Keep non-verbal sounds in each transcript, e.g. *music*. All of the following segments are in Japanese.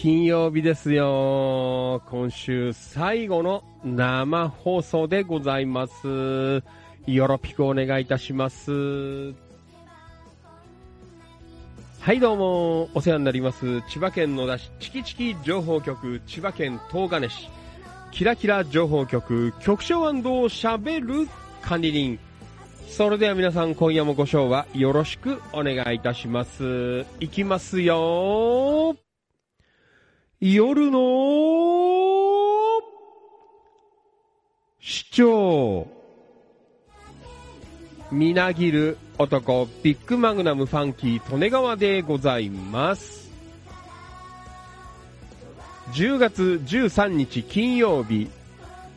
金曜日ですよ。今週最後の生放送でございます。よろぴくお願いいたします。はい、どうも、お世話になります。千葉県野田市チキチキ情報局、千葉県東金市、キラキラ情報局、局長しゃべる管理人。それでは皆さん今夜もご賞はよろしくお願いいたします。いきますよ夜の市長みなぎる男ビッグマグナムファンキー利根川でございます。10月13日金曜日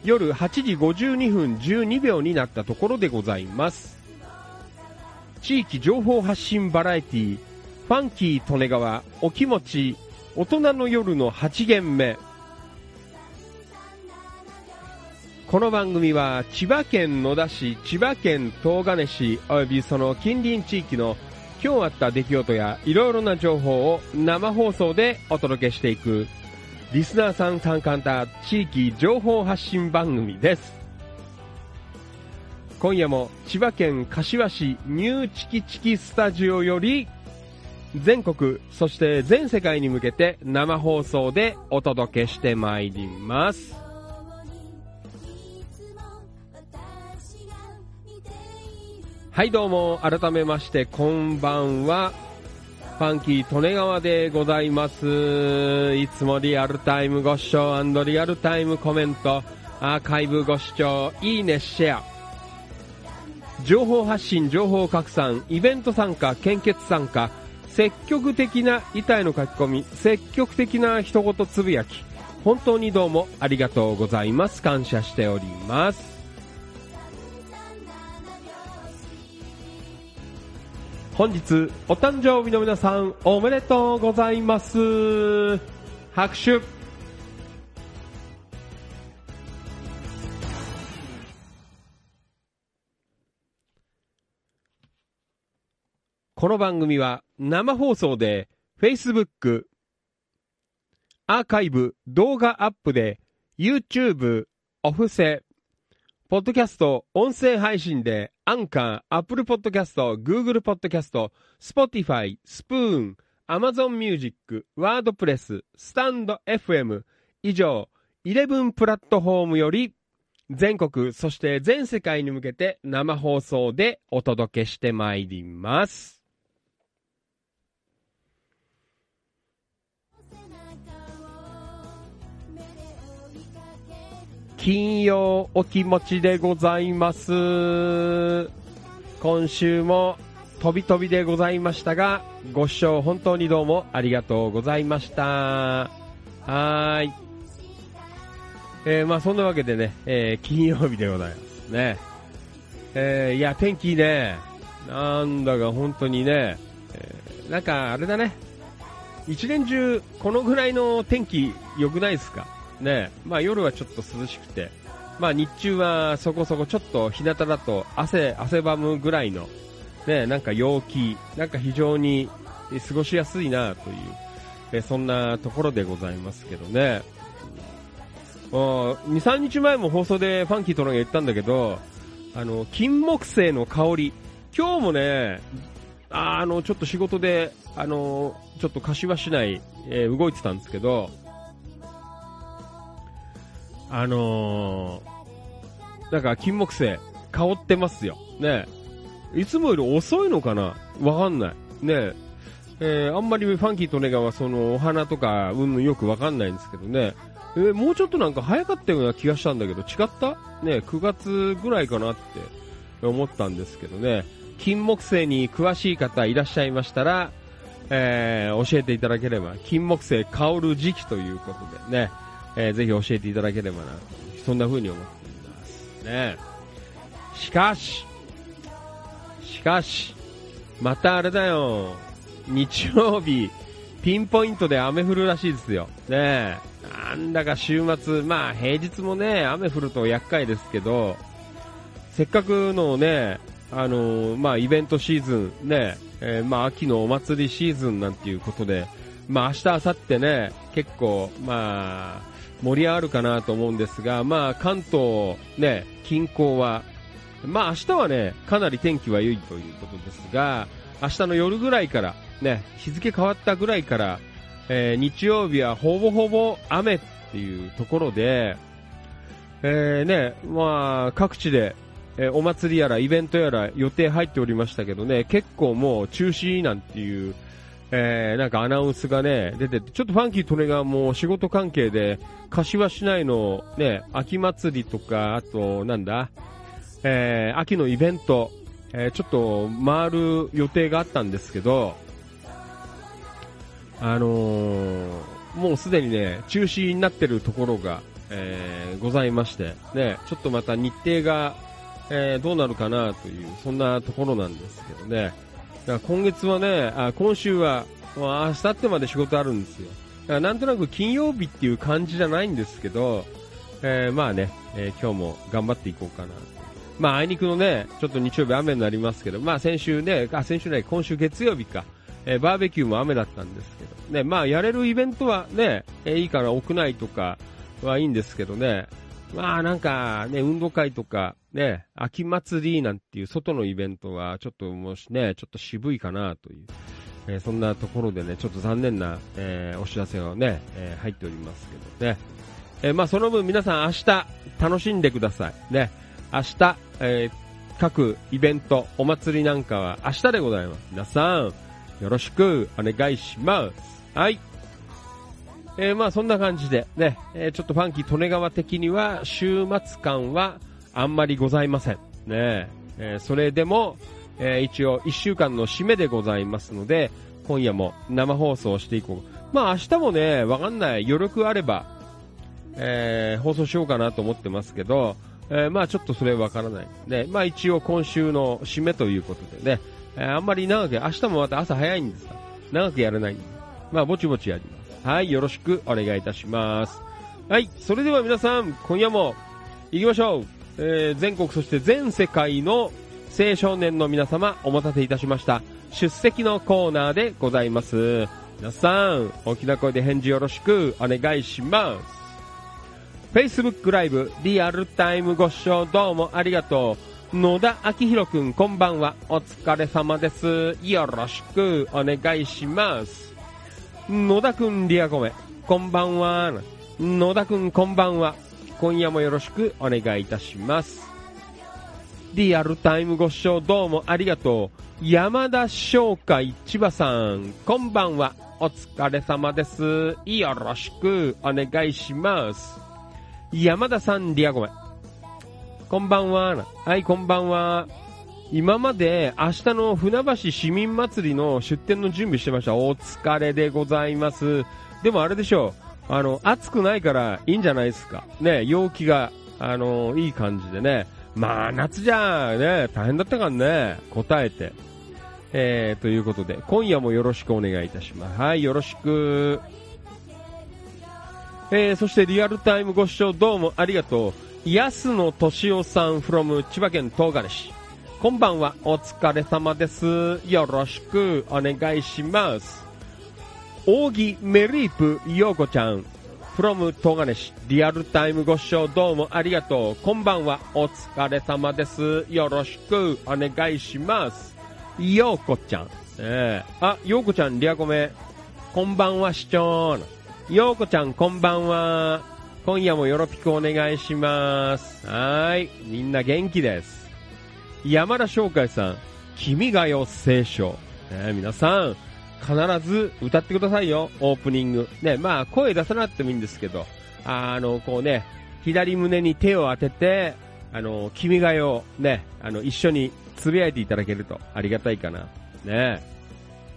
夜8時52分12秒になったところでございます。地域情報発信バラエティファンキー利根川お気持ち大人の夜の8限目。この番組は千葉県野田市、千葉県東金市及びその近隣地域の今日あった出来事やいろいろな情報を生放送でお届けしていくリスナーさん参加型地域情報発信番組です。今夜も千葉県柏市ニューチキチキスタジオより全国、そして全世界に向けて生放送でお届けしてまいります。はいどうも、改めましてこんばんは。ファンキー利根川でございます。いつもリアルタイムご視聴リアルタイムコメント、アーカイブご視聴、いいね、シェア。情報発信、情報拡散、イベント参加、献血参加、積極的な板への書き込み、積極的な一言つぶやき、本当にどうもありがとうございます。感謝しております。本日、お誕生日の皆さん、おめでとうございます。拍手。この番組は生放送で Facebook、アーカイブ、動画アップで YouTube、オフセ、ポッドキャスト、音声配信で、 Anchor、Apple Podcast、Google Podcast、Spotify、Spoon、Amazon Music、WordPress、stand.fm、以上、11プラットフォームより、全国、そして全世界に向けて生放送でお届けしてまいります。金曜お気持ちでございます。今週も飛び飛びでございましたが、ご視聴本当にどうもありがとうございました。はい。えー、まあそんなわけでね、えー、金曜日でございますね。えー、いや、天気ね、なんだか本当にね、えーなんかあれだね、一年中このぐらいの天気良くないですか？ね、まあ夜はちょっと涼しくて、まあ日中はそこそこちょっと日向だと汗、汗ばむぐらいの、ね、なんか陽気、なんか非常に過ごしやすいなという、えそんなところでございますけどね。2、3日前も放送でファンキーとのが言ったんだけど、あの、金木犀の香り、今日もね、ああの、ちょっと仕事で、あの、ちょっと柏市内、えー動いてたんですけど、あのーなんか金木犀、香ってますよ。ねいつもより遅いのかな？わかんない。ねえーあんまりファンキーとネガはそのお花とか、うんよくわかんないんですけどね。えーもうちょっとなんか早かったような気がしたんだけど、違った？ね9月ぐらいかなって思ったんですけどね。金木犀に詳しい方いらっしゃいましたら、えー教えていただければ、金木犀香る時期ということでね、えーぜひ教えていただければな、そんな風に思っています。ねしかし、しかし、またあれだよ、日曜日、ピンポイントで雨降るらしいですよ。ね。なんだか週末、まあ平日もね、雨降ると厄介ですけど、せっかくのね、あのーまあイベントシーズン、ね、えーまあ秋のお祭りシーズンなんていうことで、まあ明日、明後日ね、結構、まあ、盛り上がるかなと思うんですが、まあ関東、ね、近郊は、まあ明日はね、かなり天気は良いということですが、明日の夜ぐらいから、ね、日付変わったぐらいから、えー日曜日はほぼほぼ雨っていうところで、えーね、まあ各地で、えーお祭りやらイベントやら予定入っておりましたけどね、結構もう中止なんていう、えーなんかアナウンスがね、出てて、ちょっとファンキートレがもう仕事関係で、柏市内のね、秋祭りとか、あと、なんだ、えー秋のイベント、えーちょっと回る予定があったんですけど、あのーもうすでにね、中止になってるところが、えございまして、ね、ちょっとまた日程が、えどうなるかなという、そんなところなんですけどね。だから今月はね、あ今週は、まあ、明後日まで仕事あるんですよ。だからなんとなく金曜日っていう感じじゃないんですけど、えーまあね、えー今日も頑張っていこうかな。まあ、あいにくのね、ちょっと日曜日雨になりますけど、まあ先週ね、あ、先週ね、今週月曜日か、えーバーベキューも雨だったんですけど、ね、まあやれるイベントはね、えいいから屋内とかはいいんですけどね、まあなんかね、運動会とか、ね、秋祭りなんていう外のイベントはちょっともしね、ちょっと渋いかなという、えーそんなところでね、ちょっと残念な、えーお知らせがね、えー入っておりますけどね。えまあその分皆さん明日楽しんでください。ね。明日、え各イベント、お祭りなんかは明日でございます。皆さん、よろしくお願いします。はい。えーまあそんな感じでね、えーちょっとファンキー利根川的には週末感はあんまりございません。ねえーそれでも、えー一応1週間の締めでございますので、今夜も生放送していこう。まあ明日もね、わかんない。余力あれば、えー放送しようかなと思ってますけど、えまあちょっとそれわからない。ね、まあ一応今週の締めということでね、えあんまり長く、明日もまた朝早いんですが、長くやらないんで、まあぼちぼちやります。はい、よろしくお願いいたします。はい、それでは皆さん、今夜も行きましょう。えー全国そして全世界の青少年の皆様お待たせいたしました。出席のコーナーでございます。皆さん、大きな声で返事よろしくお願いします。Facebook ライブリアルタイムご視聴どうもありがとう。野田明宏くんこんばんは。お疲れ様です。よろしくお願いします。野田くんリアコメ、こんばんは。野田くんこんばんは。今夜もよろしくお願いいたします。リアルタイムご視聴どうもありがとう。山田商会千葉さん、こんばんは。お疲れ様です。よろしくお願いします。山田さん、リアゴメ。こんばんは。はい、こんばんは。今まで明日の船橋市民祭りの出店の準備してました。お疲れでございます。でもあれでしょう。あの、暑くないからいいんじゃないですか。ね、陽気が、あの、いい感じでね。まあ、夏じゃね、大変だったからね、答えて。えー、ということで、今夜もよろしくお願いいたします。はい、よろしく。えー、そしてリアルタイムご視聴どうもありがとう。安野敏夫さん from 千葉県東金市。こんばんは、お疲れ様です。よろしくお願いします。扇メリープ陽子ちゃん from 東金市。リアルタイムご視聴どうもありがとう。こんばんは、お疲れ様です。よろしくお願いします。陽子ちゃん。えー、あ、陽子ちゃん、リアコメ。こんばんは、市長。ようこちゃん、こんばんは。今夜もよろぴくお願いします。はい。みんな元気です。山田翔海さん、君が代聖書。ね、皆さん、必ず歌ってくださいよ、オープニング。ね、まあ、声出さなくてもいいんですけど、あの、こうね、左胸に手を当てて、あの、君が代、ね、あの、一緒につぶやいていただけるとありがたいかな。ね。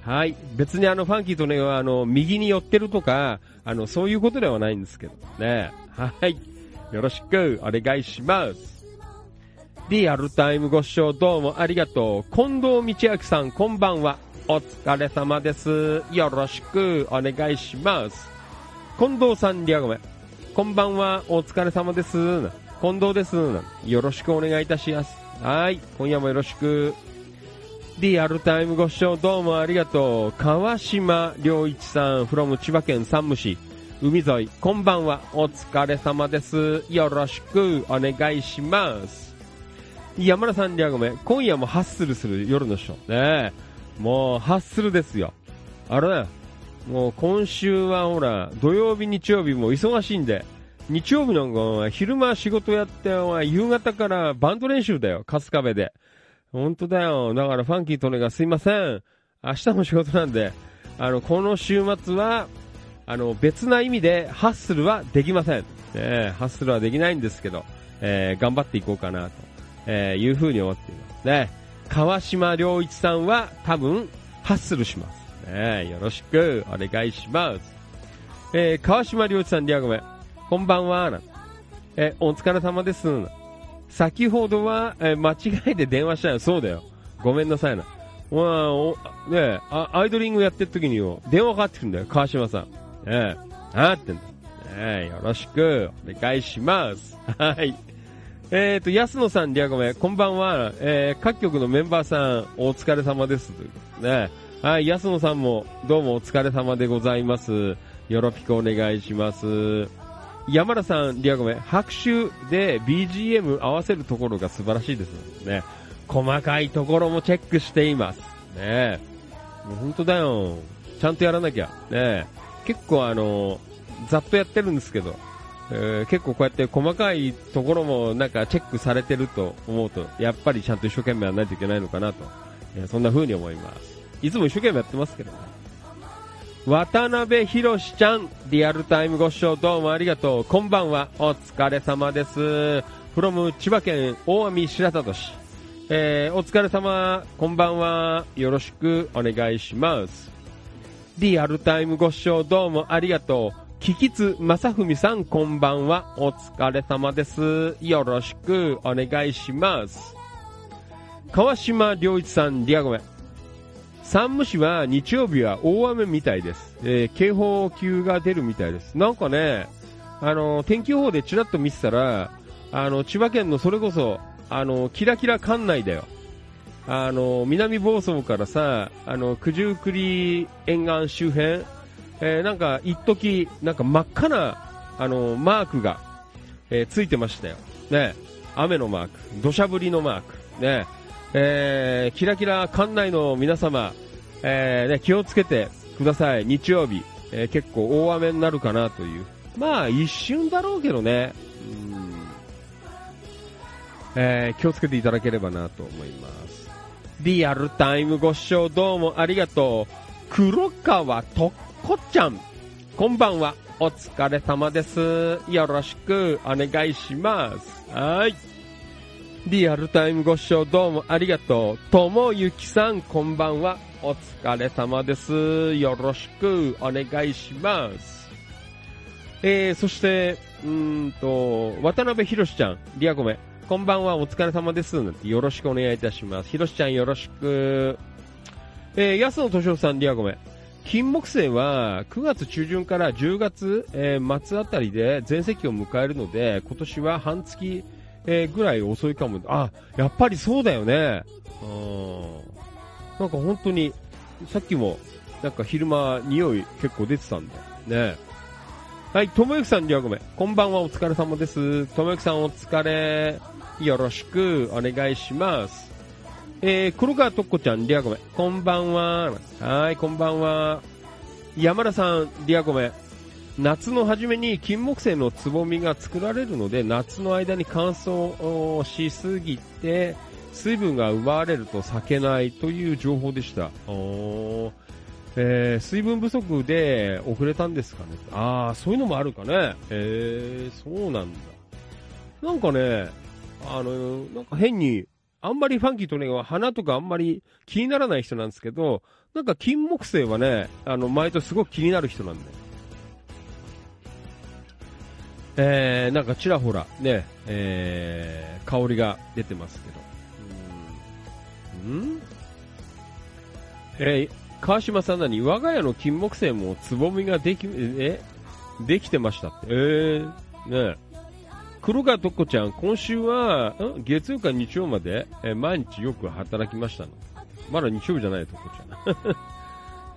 はい。別にあの、ファンキーとね、あの、右に寄ってるとか、あの、そういうことではないんですけど。ね。はい。よろしくお願いします。リアルタイムご視聴どうもありがとう。近藤道明さん、こんばんは。お疲れ様です。よろしくお願いします。近藤さん、リアゴメ。こんばんは。お疲れ様です。近藤です。よろしくお願いいたします。はい。今夜もよろしく。リアルタイムご視聴どうもありがとう。川島良一さん、from 千葉県山武市。海沿い、こんばんは。お疲れ様です。よろしくお願いします。山田さん、リアゴメ。今夜もハッスルする夜のショー。ねえ。もう、ハッスルですよ。あれだよ。もう今週はほら、土曜日、日曜日も忙しいんで、日曜日なんか昼間仕事やって、夕方からバンド練習だよ、春日部で。本当だよ。だからファンキーとねがすいません。明日も仕事なんで、あの、この週末は、あの、別な意味でハッスルはできません。えハッスルはできないんですけど、えー頑張っていこうかなと、えーいうふうに思っています。ね。川島良一さんは多分、ハッスルします。ね、よろしくお願いします。えー川島良一さん、リアゴメ。こんばんは。なえーお疲れ様です。先ほどは、えー間違えて電話したよ。そうだよ。ごめんなさいな。まあ、お、ねえ、あアイドリングやってる時によ、電話かかってくるんだよ、川島さん。ねえ、あってんだ。ねえ、よろしく、お願いします。はい。えっ、と、安野さん、リアゴメ、こんばんは。えー各局のメンバーさん、お疲れ様です。ということでね。はい、安野さんも、どうもお疲れ様でございます。よろぴくお願いします。山田さん、リアゴメ、拍手で BGM 合わせるところが素晴らしいですね。細かいところもチェックしています。ねもう本当だよ。ちゃんとやらなきゃ。ね結構あの、ざっとやってるんですけど、えー結構こうやって細かいところもなんかチェックされてると思うと、やっぱりちゃんと一生懸命やらないといけないのかなと、えーそんな風に思います。いつも一生懸命やってますけどね。渡辺博ちゃん、リアルタイムご視聴どうもありがとう。こんばんは。お疲れ様です。from 千葉県大網白里市。えーお疲れ様。こんばんは。よろしくお願いします。リアルタイムご視聴どうもありがとう。キキツ正文さんこんばんは。お疲れ様です。よろしくお願いします。川島良一さん、リアゴメ。山武市は日曜日は大雨みたいです。えー警報級が出るみたいです。なんかね、あの、天気予報でちらっと見てたら、あの、千葉県のそれこそ、あの、キラキラ管内だよ。あの、南房総からさ、あの、九十九里沿岸周辺、えーなんか、一時なんか真っ赤な、あの、マークが、えーついてましたよ。ね、雨のマーク、土砂降りのマーク、ね、えーキラキラ館内の皆様、えーね、気をつけてください。日曜日、えー結構大雨になるかなという。まあ、一瞬だろうけどね。うんえー気をつけていただければなと思います。リアルタイムご視聴どうもありがとう。黒川とっちゃん。こんばんは。お疲れ様です。よろしくお願いします。はい。リアルタイムご視聴どうもありがとう。ともゆきさん、こんばんは。お疲れ様です。よろしくお願いします。えー、そして、うんと、渡辺博ちゃん、リアコメ、こんばんは、お疲れ様です。なんてよろしくお願いいたします。博ちゃんよろしく。えー、安野敏夫さん、リアコメ、金木犀は9月中旬から10月、えー末あたりで全盛期を迎えるので、今年は半月、えーぐらい遅いかも。あ、やっぱりそうだよね。うん。なんか本当に、さっきも、なんか昼間匂い結構出てたんだよ。ねはい、ともゆきさん、りょうごめん。こんばんは、お疲れ様です。ともゆきさん、お疲れ。よろしくお願いします。えー、黒川とっこちゃん、りゃごめん。こんばんは。はい、こんばんは。山田さん、りゃごめん。夏の初めに金木犀のつぼみが作られるので、夏の間に乾燥しすぎて、水分が奪われると咲けないという情報でした。おーえー水分不足で遅れたんですかね。ああ、そういうのもあるかね。えー、そうなんだ。なんかね、あの、なんか変に、あんまりファンキーとね花とかあんまり気にならない人なんですけど、なんか金木犀はね、あの、毎年すごく気になる人なんだよ。えー、なんかちらほらね、えー、香りが出てますけど。うんえー、川島さんなに、我が家の金木犀もつぼみができ、え、できてましたって。えー、ね黒川とこちゃん、今週は、ん月曜から日曜まで、えー毎日よく働きましたの。まだ日曜日じゃない、とこちゃん。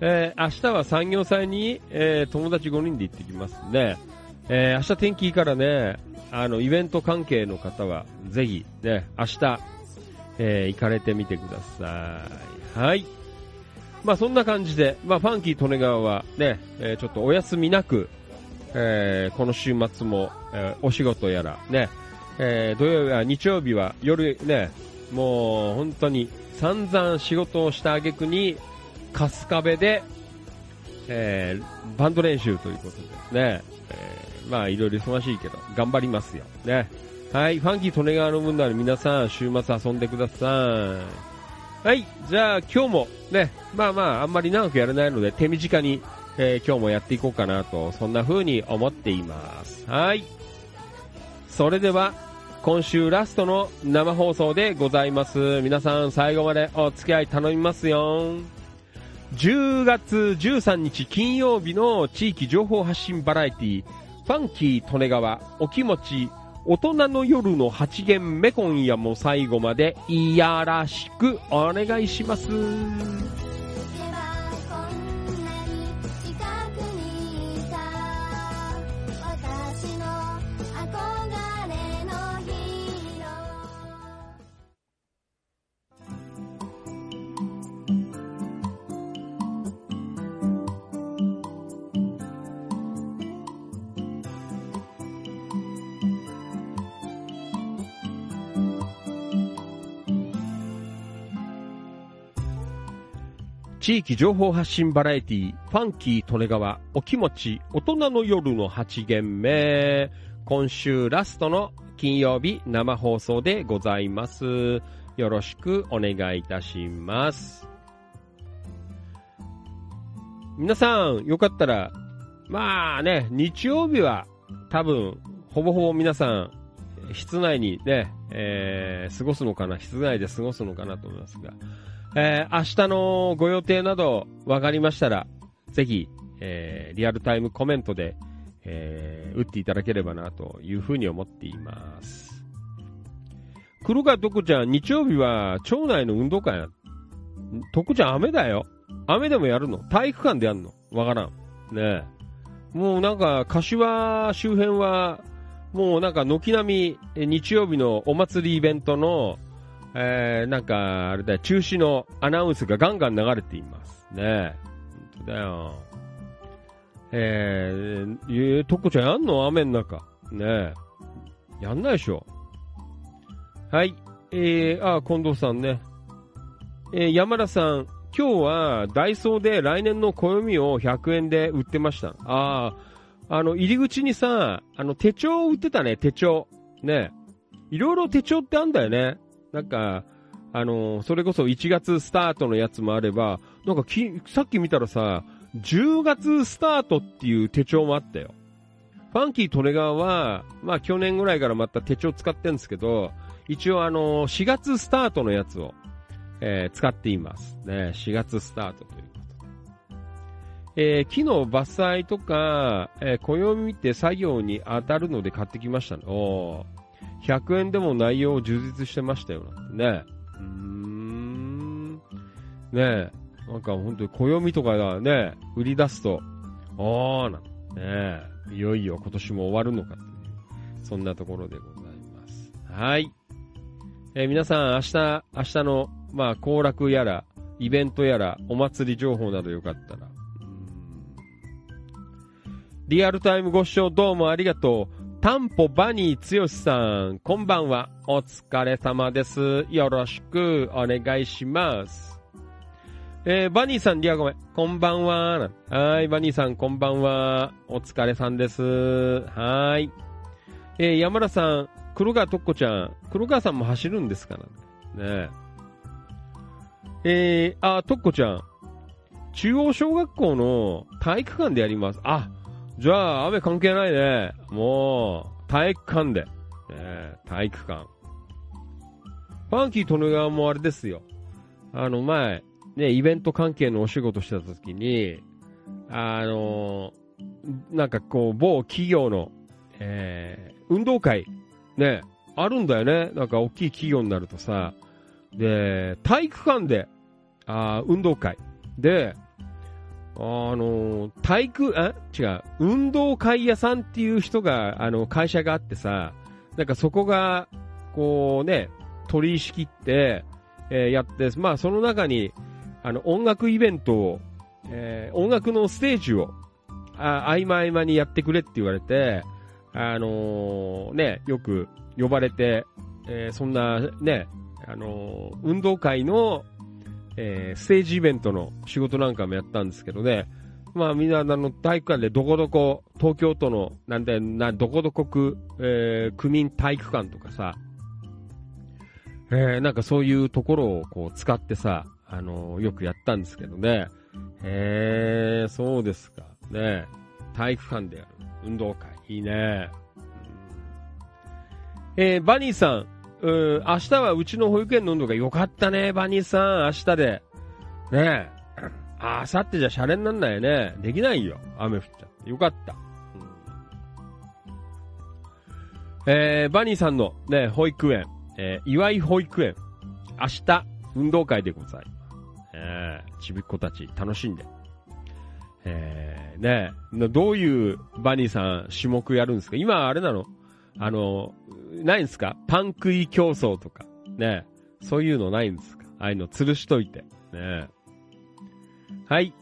*laughs* えー明日は産業祭に、えー友達5人で行ってきますね。えー明日天気いいからね、あの、イベント関係の方は、ぜひ、ね、明日、え行かれてみてください。はい。まあそんな感じで、まあファンキー利根川はね、えちょっとお休みなく、えこの週末も、えーお仕事やら、ね、えー土曜日は、日曜日は夜ね、もう本当に散々仕事をした挙句に、春日部で、えーバンド練習ということでね、えーまあいろいろ忙しいけど、頑張りますよ。ね。はい、ファンキー利根川の分なら皆さん週末遊んでください。はい、じゃあ今日もね、まあまああんまり長くやれないので手短に、えー今日もやっていこうかなと、そんな風に思っています。はい。それでは、今週ラストの生放送でございます。皆さん最後までお付き合い頼みますよ。10月13日金曜日の地域情報発信バラエティ、ファンキー利根川、お気持ち、大人の夜の8限目今夜も最後までいやらしくお願いします。「地域情報発信バラエティ、ファンキー利根川、お気持ち、大人の夜の8限目。今週ラストの金曜日生放送でございます。よろしくお願いいたします。皆さん、よかったら、まあね、日曜日は多分、ほぼほぼ皆さん、室内にね、えー、過ごすのかな、室内で過ごすのかなと思いますが、えー明日のご予定など分かりましたら、ぜひ、えーリアルタイムコメントで、えー打っていただければなというふうに思っています。黒川徳ちゃん、日曜日は町内の運動会や。徳ちゃん雨だよ。雨でもやるの？体育館でやるの？わからん。ねえ。もうなんか、柏周辺は、もうなんか軒並み日曜日のお祭りイベントの、えー、なんか、あれだよ、中止のアナウンスがガンガン流れています。ねえ。本当だよ。えー、えー、とこちゃんやんの雨の中。ねえ。やんないでしょ。はい。えー、あ、近藤さんね。えー、山田さん、今日はダイソーで来年の暦を100円で売ってました。ああ、あの、入り口にさ、あの、手帳を売ってたね、手帳。ねいろいろ手帳ってあんだよね。なんか、あの、それこそ1月スタートのやつもあれば、なんかき、さっき見たらさ、10月スタートっていう手帳もあったよ。ファンキー・トレガーは、まあ去年ぐらいからまた手帳使ってるんですけど、一応あの、4月スタートのやつを、えー使っています。ね、4月スタートということで。え木の伐採とか、え暦見て作業に当たるので買ってきましたね。お100円でも内容を充実してましたよ、なんてね。うーん。ねえ。なんか本当に暦とかがね、売り出すと、あーなんねえ。いよいよ今年も終わるのかという、そんなところでございます。はい。えー皆さん明日、明日の、まあ、行楽やら、イベントやら、お祭り情報などよかったら、リアルタイムご視聴どうもありがとう。タンポバニーつよしさん、こんばんは。お疲れ様です。よろしくお願いします。えー、バニーさん、リアごめん。こんばんは。はい、バニーさん、こんばんは。お疲れさんです。はい。えー、山田さん、黒川とっこちゃん、黒川さんも走るんですかね。ねえ。えー、あ、とっこちゃん、中央小学校の体育館でやります。あ、じゃあ、雨関係ないね。もう、体育館で。ね、体育館。ファンキー利根川もあれですよ。あの、前、ね、イベント関係のお仕事してた時に、あの、なんかこう、某企業の、えー、運動会、ね、あるんだよね。なんか大きい企業になるとさ。で、体育館で、あ運動会。で、あの、体育、あ違う、運動会屋さんっていう人が、あの、会社があってさ、なんかそこが、こうね、取り仕切って、えーやって、まあその中に、あの、音楽イベントを、えー音楽のステージを、あ合間合間にやってくれって言われて、あのーね、よく呼ばれて、えーそんなね、あのー運動会の、えーステージイベントの仕事なんかもやったんですけどね、まあみんなあの体育館でどこどこ、東京都の、なんで、な、どこどこ区、えー区民体育館とかさ、えーなんかそういうところをこう使ってさ、あのーよくやったんですけどね。へえ、そうですか。ね体育館でやる運動会。いいね。えーバニーさん、うー明日はうちの保育園の運動会よかったね、バニーさん、明日で。ねえ。あさってじゃシャレになんないよね。できないよ。雨降っちゃって。よかった。うんえーバニーさんのね、保育園、えー岩井保育園、明日、運動会でございます。えーちびっ子たち、楽しんで。えーねなどういうバニーさん種目やるんですか？今あれなの？あの、ないんですか？パン食い競争とか。ねそういうのないんですか？ああいうの吊るしといて。ねはい。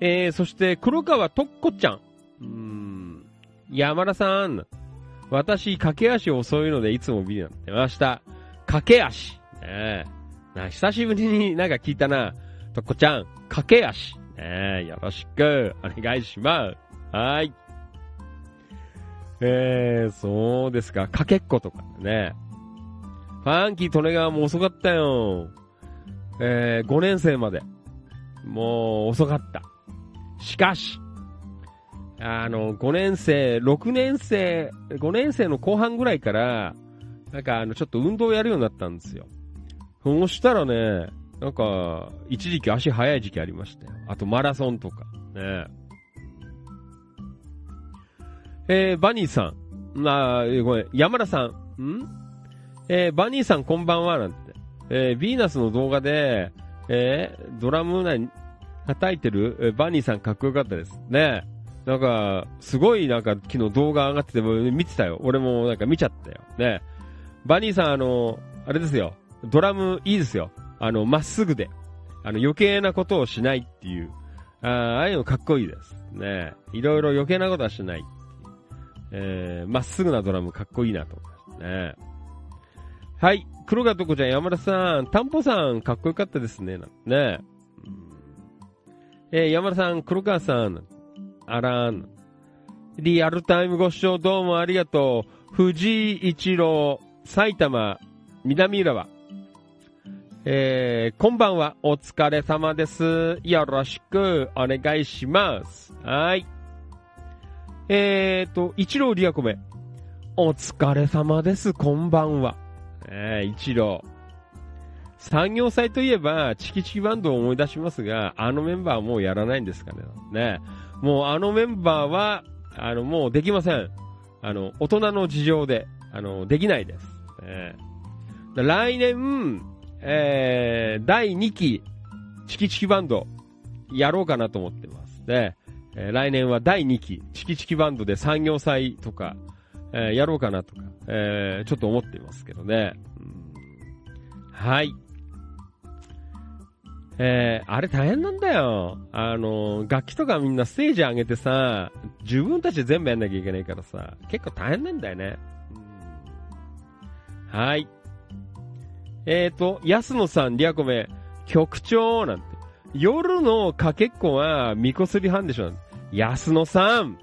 えー、そして、黒川とっこちゃん。うーん。山田さん。私、駆け足遅いのでいつもビデオになってました。駆け足。ね。な、久しぶりになんか聞いたな。とっこちゃん、駆け足。ね、よろしく、お願いします。はい。えー、そうですか。かけっことかね。ファンキー利根川も遅かったよ。えー、5年生まで。もう遅かった。しかし、あの、5年生、6年生、5年生の後半ぐらいから、なんかあの、ちょっと運動やるようになったんですよ。そうしたらね、なんか、一時期足速い時期ありましたよ。あとマラソンとか。ねえー、バニーさん。まあ、ごめん、山田さん。ん？えー、バニーさんこんばんは、なんて。えー、ヴィーナスの動画で、えー、ドラム何、叩いてる、えーバニーさんかっこよかったです。ねなんか、すごいなんか昨日動画上がってて見てたよ。俺もなんか見ちゃったよ。ねバニーさんあの、あれですよ。ドラムいいですよ。あの、まっすぐで。あの、余計なことをしないっていう。あああいうのかっこいいです。ねいろいろ余計なことはしない。えー、まっすぐなドラムかっこいいなと思いましたね。はい。黒川とこちゃん、山田さん、タンポさん、かっこよかったですね。なね。えー山田さん、黒川さん、あらん。リアルタイムご視聴どうもありがとう。藤井一郎、埼玉、南浦和。えー、こんばんは。お疲れ様です。よろしくお願いします。はい。えーと、一郎リアコメ。お疲れ様です。こんばんは。えー、一郎。産業祭といえば、チキチキバンドを思い出しますが、あのメンバーはもうやらないんですかね。ね。もうあのメンバーは、あの、もうできません。あの、大人の事情で、あの、できないです。ね来年、えー、第2期、チキチキバンド、やろうかなと思ってます。ね。えー来年は第2期、チキチキバンドで産業祭とか、えーやろうかなとか、えーちょっと思っていますけどね。うんはい。えー、あれ大変なんだよ。あの、楽器とかみんなステージ上げてさ、自分たちで全部やんなきゃいけないからさ、結構大変なんだよね。うんはい。えーと、安野さん、リアコメ、局長なんて。夜のかけっこは、みこすり班でしょ。安野さん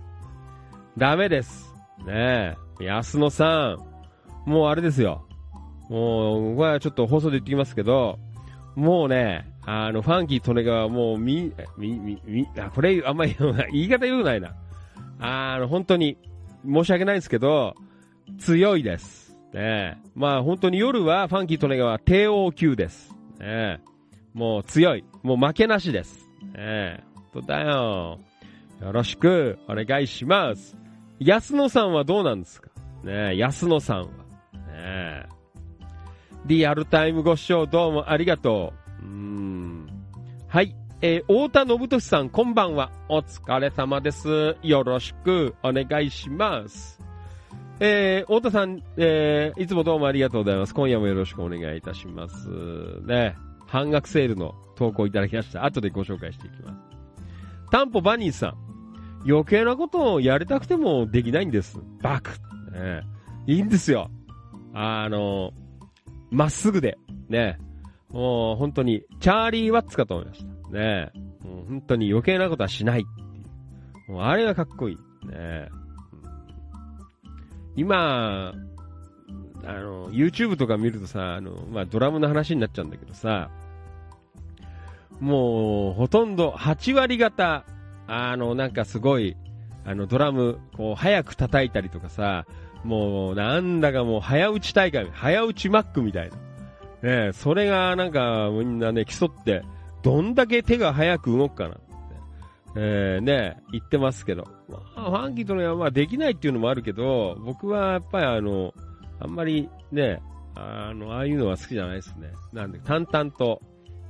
ダメです。ねえ。安野さん。もうあれですよ。もう、これはちょっと放送で言ってきますけど、もうね、あの、ファンキートネガはもう、み、み、み、み、あ、これ、あんまり言い方言うないな。あの、本当に、申し訳ないんですけど、強いです。ねえ。まあ本当に夜はファンキートネガは帝王級です。ねえ。もう強い。もう負けなしです。ねえ。本当だよ。よろしくお願いします。安野さんはどうなんですか？ねえ、安野さんは。ねえ。リアルタイムご視聴どうもありがとう。うん。はい。えー、太田信俊さん、こんばんは。お疲れ様です。よろしくお願いします。えー、太田さん、えー、いつもどうもありがとうございます。今夜もよろしくお願いいたします。ね。半額セールの投稿いただきました。後でご紹介していきます。タンポバニーさん。余計なことをやりたくてもできないんです。バク。ね、いいんですよ。あの、まっすぐで。ね。もう本当に、チャーリー・ワッツかと思いました。ね。もう本当に余計なことはしないっていう。もうあれがかっこいい。ね。今、あの、YouTube とか見るとさ、あの、まあ、ドラムの話になっちゃうんだけどさ、もう、ほとんど8割方、あの、なんかすごい、あの、ドラム、こう、早く叩いたりとかさ、もう、なんだかもう、早打ち大会、早打ちマックみたいな。ねそれが、なんか、みんなね、競って、どんだけ手が早く動くかなって、えー、ね、言ってますけど。まあ、ファンキーとのはまあできないっていうのもあるけど、僕はやっぱりあの、あんまりね、あの、ああいうのは好きじゃないですね。なんで、淡々と、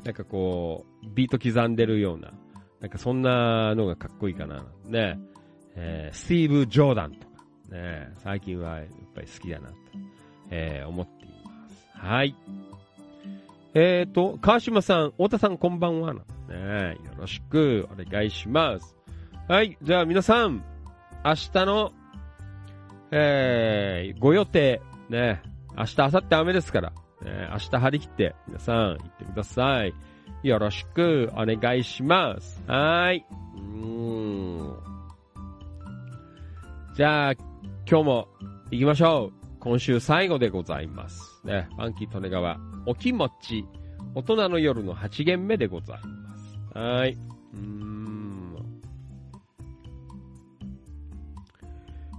なんかこう、ビート刻んでるような、なんかそんなのがかっこいいかな。ね、えー、スティーブ・ジョーダンとか、ね、最近はやっぱり好きだなと、えー、思っています。はい。えーと、川島さん、太田さんこんばんは。ね、よろしくお願いします。はい、じゃあ皆さん、明日の、えー、ご予定、ね、明日、明後日雨ですから、ね、明日張り切って皆さん行ってください。よろしくお願いします。はい。うん。じゃあ、今日も行きましょう。今週最後でございます。ね、ファンキー利根川、お気持ち、大人の夜の8限目でございます。はい。うん。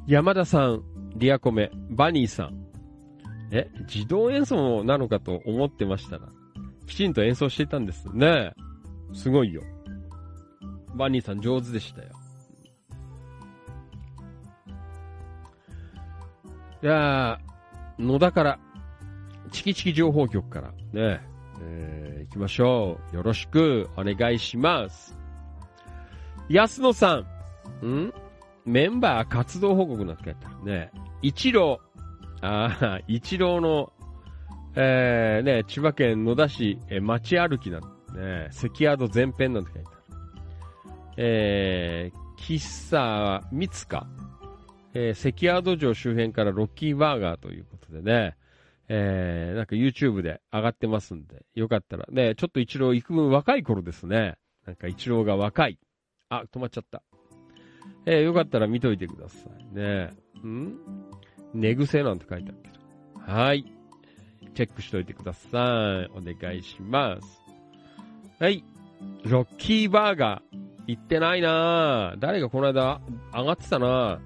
山田さん、リアコメ、バニーさん。え、自動演奏なのかと思ってましたら、きちんと演奏していたんですねえ。すごいよ。バニーさん上手でしたよ。じゃあ、野田から、チキチキ情報局からね、えー行きましょう。よろしくお願いします。安野さん、ん？メンバー活動報告なんて書いてあるね。一郎、ああ、一郎の、えー、ね、千葉県野田市、え街歩きなんね、関宿前編なんて書いてある。えー、喫茶三つか、えー、関宿城周辺からロッキーバーガーということでね、えー、なんか YouTube で上がってますんで、よかったら、ね、ちょっと一郎幾分若い頃ですね。なんか一郎が若い。あ、止まっちゃった。えー、よかったら見といてくださいね。ん？寝癖なんて書いてあるけど。はい。チェックしといてください。お願いします。はい。ロッキーバーガー。行ってないなぁ誰がこの間上がってたな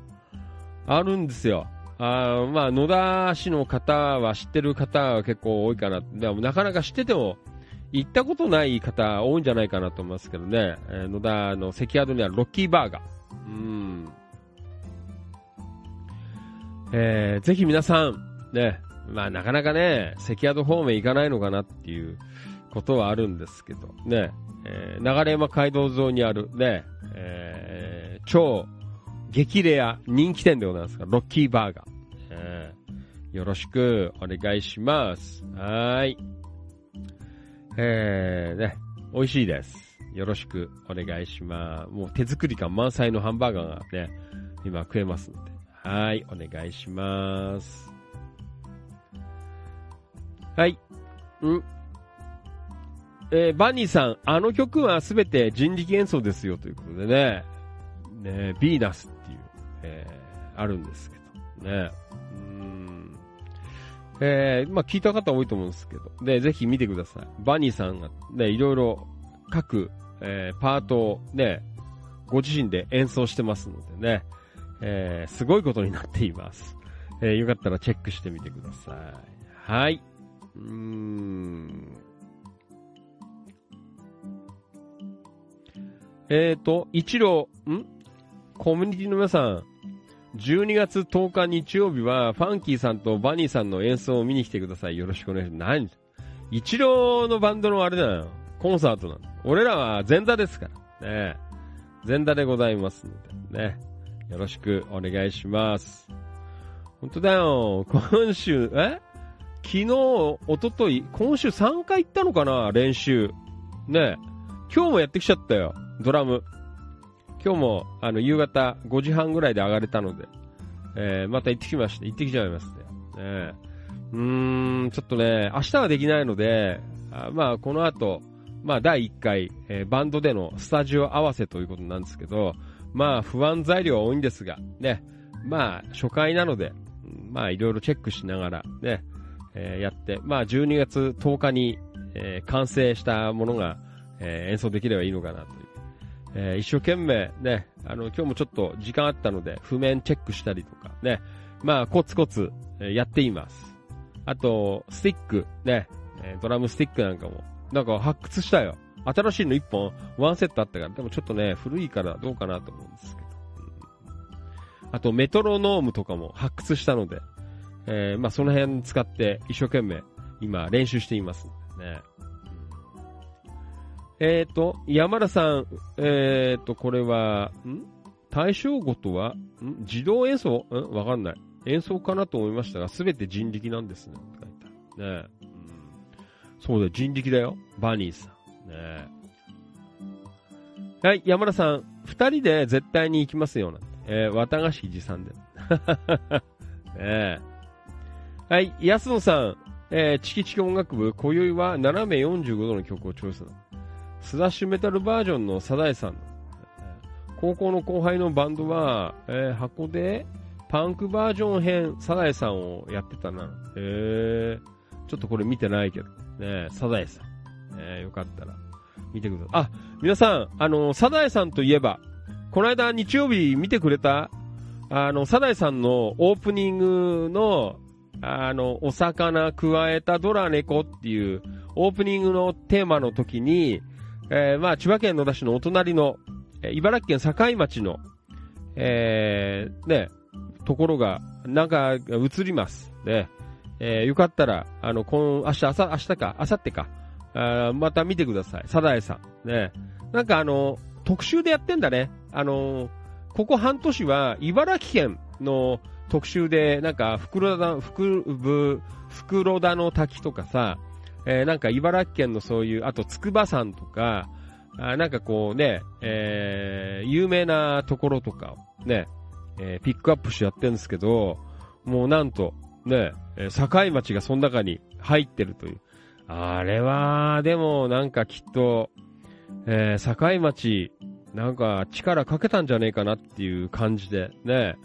あるんですよ。あまあ、野田市の方は知ってる方は結構多いかな。でもなかなか知ってても、行ったことない方多いんじゃないかなと思いますけどね。えー野田の関宿にあるロッキーバーガー。うーん。えー、ぜひ皆さん、ね、まあなかなかね、関宿方面行かないのかなっていうことはあるんですけど、ね、えー流山街道沿いにあるね、えー超激レア人気店でございますから、ロッキーバーガー。えーよろしくお願いします。はーい。えー、ね、美味しいです。よろしくお願いします。もう手作り感満載のハンバーガーがね、今食えますので。はい、お願いします。はい。んえーバニーさん、あの曲はすべて人力演奏ですよということでね、ね、ビーナスっていう、えーあるんですけど、ね。うーん。えーまあ聞いた方多いと思うんですけど、で、ぜひ見てください。バニーさんがね、いろいろ各、えーパートをね、ご自身で演奏してますのでね、えーすごいことになっています。えーよかったらチェックしてみてください。はい。うーん。えーと、一郎、ん？コミュニティの皆さん、12月10日日曜日は、ファンキーさんとバニーさんの演奏を見に来てください。よろしくお願いします。何？一郎のバンドのあれだよ。コンサートなの。俺らは前座ですから。ね前座でございますので、ね。よろしくお願いします。本当だよ。今週、え？昨日、一昨日今週3回行ったのかな練習。ね今日もやってきちゃったよ。ドラム。今日も、あの、夕方5時半ぐらいで上がれたので、えー、また行ってきました。行ってきちゃいましたよ。ねうーん、ちょっとね、明日はできないので、あまあ、この後、まあ、第1回、えーバンドでのスタジオ合わせということなんですけど、まあ、不安材料は多いんですが、ね、まあ、初回なので、まあ、いろいろチェックしながら、ね、えーやって、まあ、12月10日に、えー完成したものが、えー演奏できればいいのかなという。えー一生懸命ね、あの、今日もちょっと時間あったので、譜面チェックしたりとか、ね、まあ、コツコツ、えやっています。あと、スティック、ね、えドラムスティックなんかも、なんか発掘したよ。新しいの1本、ワンセットあったから、でもちょっとね、古いからどうかなと思うんですけど。あと、メトロノームとかも発掘したので、えーまあ、その辺使って一生懸命、今、練習していますね。えっ、と、山田さん、えっ、と、これは、ん？対象語とは、ん？自動演奏？ん？わかんない。演奏かなと思いましたが、すべて人力なんですね。書いてあるねうんそうだよ、人力だよ。バニーさん。ねはい、山田さん、二人で絶対に行きますよ。なんてえー、綿菓子持参で。*laughs* ねえはい、安野さん、えー、チキチキ音楽部、今宵は斜め45度の曲をチョイスだ。スラッシュメタルバージョンのサザエさん。高校の後輩のバンドは、えー箱でパンクバージョン編サザエさんをやってたな。へえちょっとこれ見てないけど。ねサザエさん。えーよかったら見てください。あ、皆さん、あの、サザエさんといえば、この間日曜日見てくれたあの、サザエさんのオープニングの、あの、お魚くわえたドラ猫っていうオープニングのテーマの時に、えーまあ、千葉県野田市のお隣の、え茨城県境町の、えーね、ところが、なんか、映ります。ね。えーよかったら、あの、今、明日、朝、明日か、明後日か、あまた見てください。サザエさん。ね。なんかあの、特集でやってんだね。あの、ここ半年は、茨城県の特集で、なんか、袋田、袋ぶ、袋田の滝とかさ、えーなんか茨城県のそういう、あと筑波山とか、あなんかこうね、えー有名なところとかをね、えーピックアップしてやってるんですけど、もうなんと、ね、境町がその中に入ってるという。あれは、でもなんかきっと、えー境町、なんか力かけたんじゃねえかなっていう感じで、ね、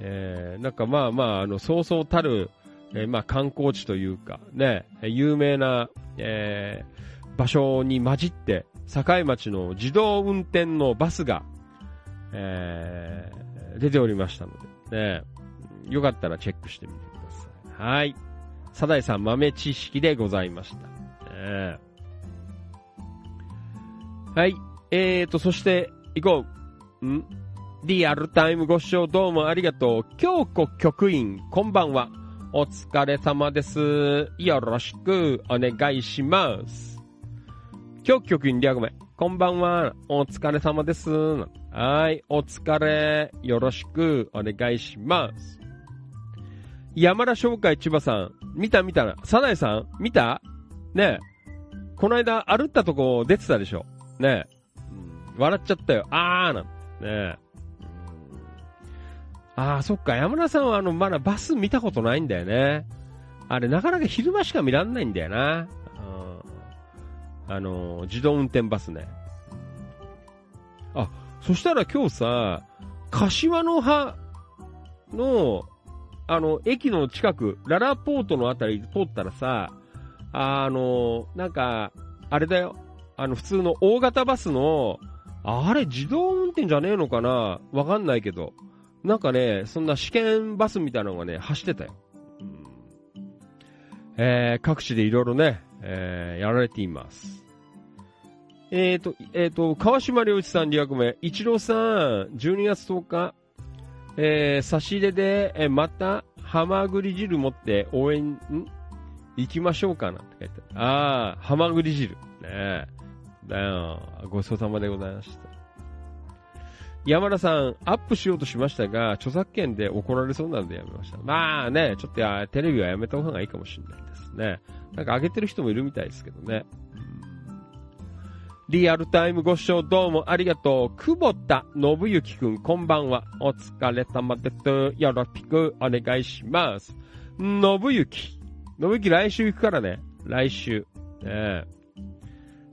えーなんかまあまあ、あの、そうそうたる、えーまあ観光地というか、ね、えー有名な、えー場所に混じって、境町の自動運転のバスが、えー出ておりましたので、ね、よかったらチェックしてみてください。はい。サダイさん豆知識でございました。ねはい。えーと、そして、行こう。ん？リアルタイムご視聴どうもありがとう。京子局員、こんばんは。お疲れ様です。よろしくお願いします。京子局員、リアゴメ。こんばんは。お疲れ様です。はい。お疲れ。よろしくお願いします。山田商会千葉さん。見た見たな。サナエさん見た？ねえ。この間歩ったとこ出てたでしょ？ねうん笑っちゃったよ。あーなんねうんあ、そっか。山田さんはあの、まだバス見たことないんだよね。あれ、なかなか昼間しか見らんないんだよな。うんあの、自動運転バスね。あ、そしたら今日さ、柏の葉の、あの、駅の近く、ララポートのあたり通ったらさ、あの、なんか、あれだよ。あの、普通の大型バスの、あれ、自動運転じゃねえのかな？わかんないけど。なんかね、そんな試験バスみたいなのがね、走ってたよ。うんえー、各地でいろいろね、えー、やられています。えーと、えーと、川島良一さん2役目、一郎さん、12月10日、えー、差し入れで、えーまた、ハマグリ汁持って応援、ん？行きましょうかなって書いてある。あー、ハマグリ汁。ねえ。だよ。ごちそうさまでございました。山田さん、アップしようとしましたが、著作権で怒られそうなんでやめました。まあね、ちょっとやテレビはやめた方がいいかもしれないですね。なんか上げてる人もいるみたいですけどね。リアルタイムご視聴どうもありがとう。久保田信之くん、こんばんは。お疲れ様です。よろしくお願いします。信之。信之来週行くからね。来週。ねえ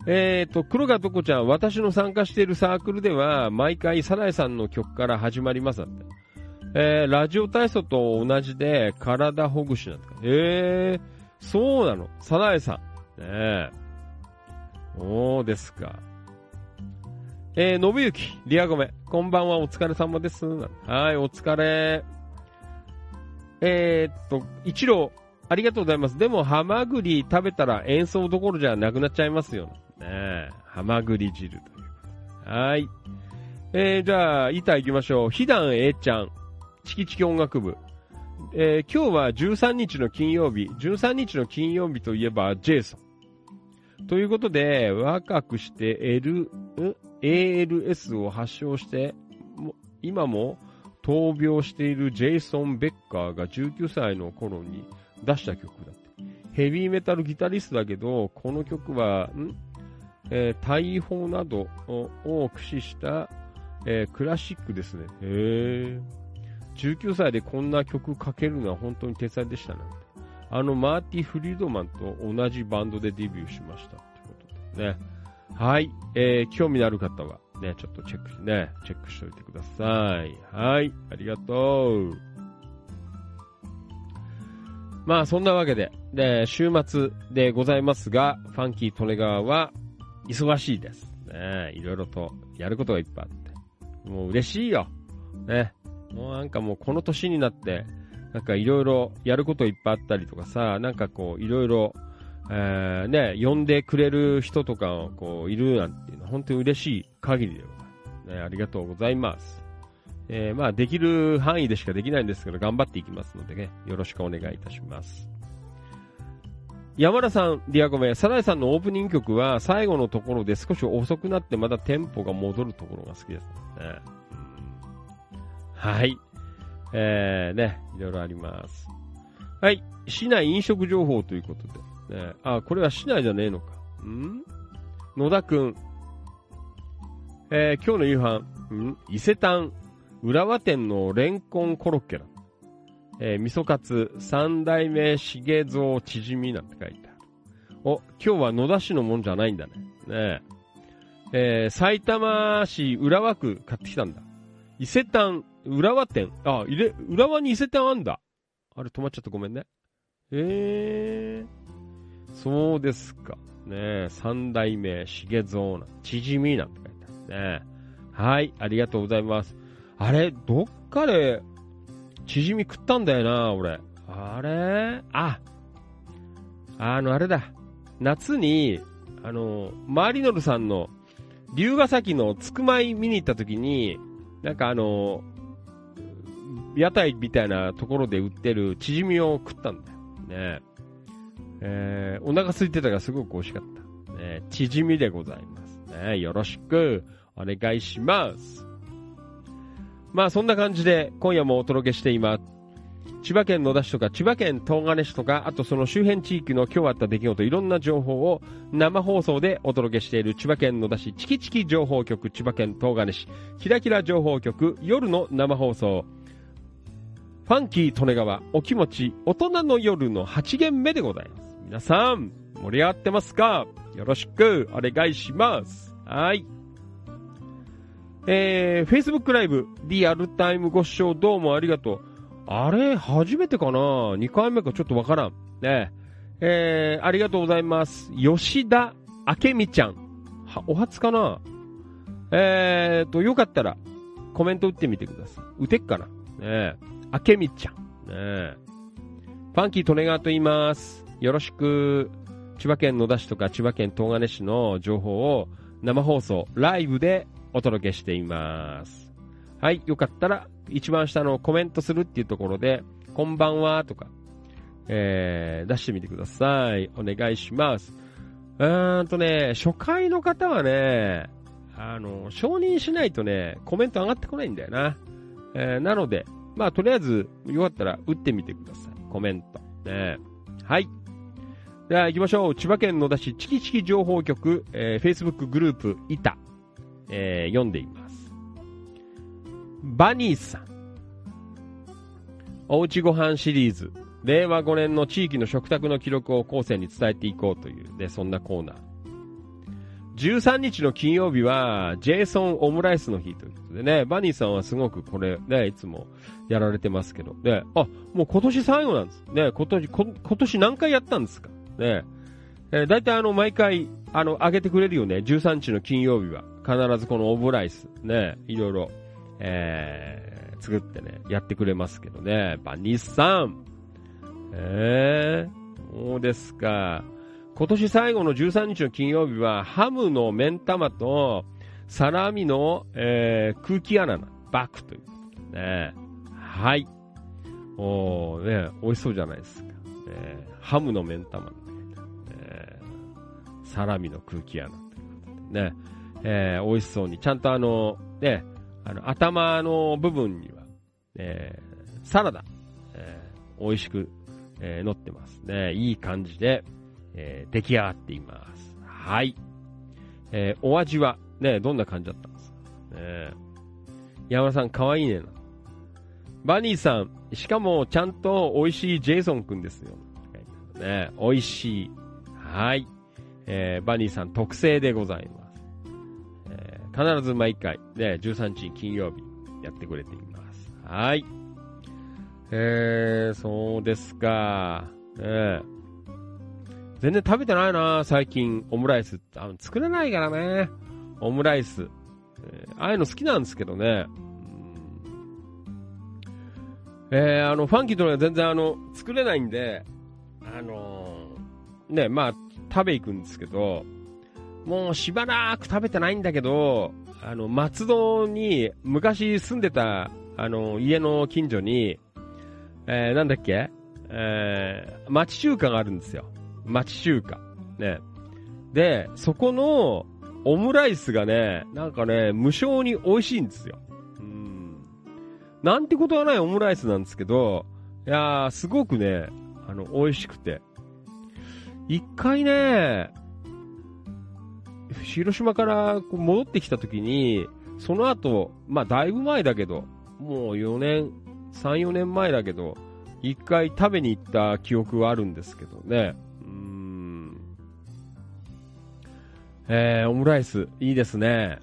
えーと、黒川とこちゃん、私の参加しているサークルでは、毎回、サナエさんの曲から始まりますなんて。えー、ラジオ体操と同じで、体ほぐしなんて。えー、そうなの。サナエさん。ねえ。そうですか。えー、信行、リアゴメ、こんばんは、お疲れ様です。はい、お疲れ。えー、っと、一郎、ありがとうございます。でも、ハマグリ食べたら演奏どころじゃなくなっちゃいますよ。ねえ、ハマグリ汁という。はい。えー、じゃあ、板行きましょう。ひだんえちゃん、チキチキ音楽部。えー、今日は13日の金曜日。13日の金曜日といえば、ジェイソン。ということで、若くして L、ALS を発症して、今も闘病しているジェイソン・ベッカーが19歳の頃に出した曲だって。ヘビーメタルギタリストだけど、この曲は、ん？えー、大砲などを駆使した、えークラシックですね。へー。19歳でこんな曲書けるのは本当に天才でしたね。あの、マーティ・フリードマンと同じバンドでデビューしました。ってことでね。はい。えー、興味のある方は、ね、ちょっとチェックし、ね、チェックしておいてください。はい。ありがとう。まあ、そんなわけで、で、週末でございますが、ファンキー・トレガーは、忙しいです。ね、いろいろとやることがいっぱいあって。もう嬉しいよ。ね。もうなんかもうこの年になって、なんかいろいろやることいっぱいあったりとかさ、なんかこういろいろ、えー、ね、呼んでくれる人とかこういるなんていうのは本当に嬉しい限りでございます。ね、ありがとうございます。えー、まあできる範囲でしかできないんですけど頑張っていきますのでね、よろしくお願いいたします。山田さん、ディアゴメ、サライさんのオープニング曲は最後のところで少し遅くなってまたテンポが戻るところが好きですね。はい。えー、ね、いろいろあります。はい。市内飲食情報ということで。ね、あ、これは市内じゃねえのか。ん？野田くん。えー、今日の夕飯、ん？伊勢丹、浦和店のレンコンコロッケだ。えー、味噌カツ、三代目重蔵縮みなんて書いてある。お、今日は野田市のもんじゃないんだね。ねえー、埼玉市浦和区買ってきたんだ。伊勢丹、浦和店。あ、入れ、浦和に伊勢丹あんだ。あれ止まっちゃったごめんね。えー、そうですか。ね、三代目重蔵な、縮みなんて書いてあるね。はい、ありがとうございます。あれ、どっかで、縮み食ったんだよな、俺。あれ？あ、あの、あれだ。夏に、あの、マリノルさんの、龍ヶ崎のつくまい見に行った時に、なんかあの、屋台みたいなところで売ってるチヂミを食ったんだよ。ねえー、お腹空いてたからすごく美味しかった。ねチヂミでございます。ねよろしくお願いします。まあそんな感じで今夜もお届けしています。千葉県野田市とか千葉県東金市とか、あとその周辺地域の今日あった出来事、いろんな情報を生放送でお届けしている千葉県野田市チキチキ情報局、千葉県東金市、キラキラ情報局、夜の生放送、ファンキー利根川、お気持ち、大人の夜の8限目でございます。皆さん、盛り上がってますか？よろしくお願いします。はい。えー、Facebook ライブ、リアルタイムご視聴どうもありがとう。あれ、初めてかな ?2 回目かちょっとわからん。ねえー、ありがとうございます。吉田明美ちゃん。は、お初かな？えーと、よかったら、コメント打ってみてください。打てっかな？ねえ。明美ちゃん。ねえ。ファンキー利根川と言います。よろしく。千葉県野田市とか千葉県東金市の情報を生放送、ライブでお届けしています。はい、よかったら、一番下のコメントするっていうところで、こんばんはとか、えー、出してみてください。お願いします。うーんとね、初回の方はね、あの、承認しないとね、コメント上がってこないんだよな。えー、なので、まあ、とりあえず、よかったら打ってみてください。コメント。ね、はい。では行きましょう。千葉県野田市チキチキ情報局、えー、Facebook グループ、いた、えー、読んでいます。バニーさん。おうちご飯シリーズ。令和5年の地域の食卓の記録を後世に伝えていこうという、ね、そんなコーナー。13日の金曜日は、ジェイソンオムライスの日ということでね、バニーさんはすごくこれ、ね、いつもやられてますけど、ね、あ、もう今年最後なんです。ね、今年、今年何回やったんですか？ね。えー、大体あの、毎回、あの、上げてくれるよね。13日の金曜日は。必ずこのオムライス、ね、いろいろ、えー、作ってね、やってくれますけどね。バニーさん。えー、そうですか。今年最後の13日の金曜日は、ハムの目ん玉と、サラミの、えー、空気穴のバックというね。はい。おー、ね、美味しそうじゃないですか。えー、ハムの目ん玉、えー、サラミの空気穴ということでね。えー、美味しそうに、ちゃんとあの、ね、あの、頭の部分には、えー、サラダ、えー、美味しく、えー、乗ってますね。いい感じで、えー、出来上がっています。はい。えー、お味は、ね、どんな感じだったんですか？ね山田さん、かわいいねな。バニーさん、しかも、ちゃんと美味しいジェイソンくんですよ。ね、美味しい。はい。えー、バニーさん特製でございます。必ず毎回、ね、13日金曜日やってくれています。はい。えー、そうですか。えー、全然食べてないな、最近、オムライス。あの作れないからね。オムライス。えー、ああいうの好きなんですけどね。えー、あの、ファンキーとのは全然あの、作れないんで、あのー、ね、まあ、食べ行くんですけど、もうしばらく食べてないんだけど、あの、松戸に昔住んでた、あの、家の近所に、えー、なんだっけえー、町中華があるんですよ。町中華。ね。で、そこのオムライスがね、なんかね、無償に美味しいんですよ。うん。なんてことはないオムライスなんですけど、いやー、すごくね、あの、美味しくて。一回ね、広島から戻ってきた時に、その後、まあだいぶ前だけど、もう4年、3、4年前だけど、一回食べに行った記憶はあるんですけどね。うん。えー、オムライス、いいですね。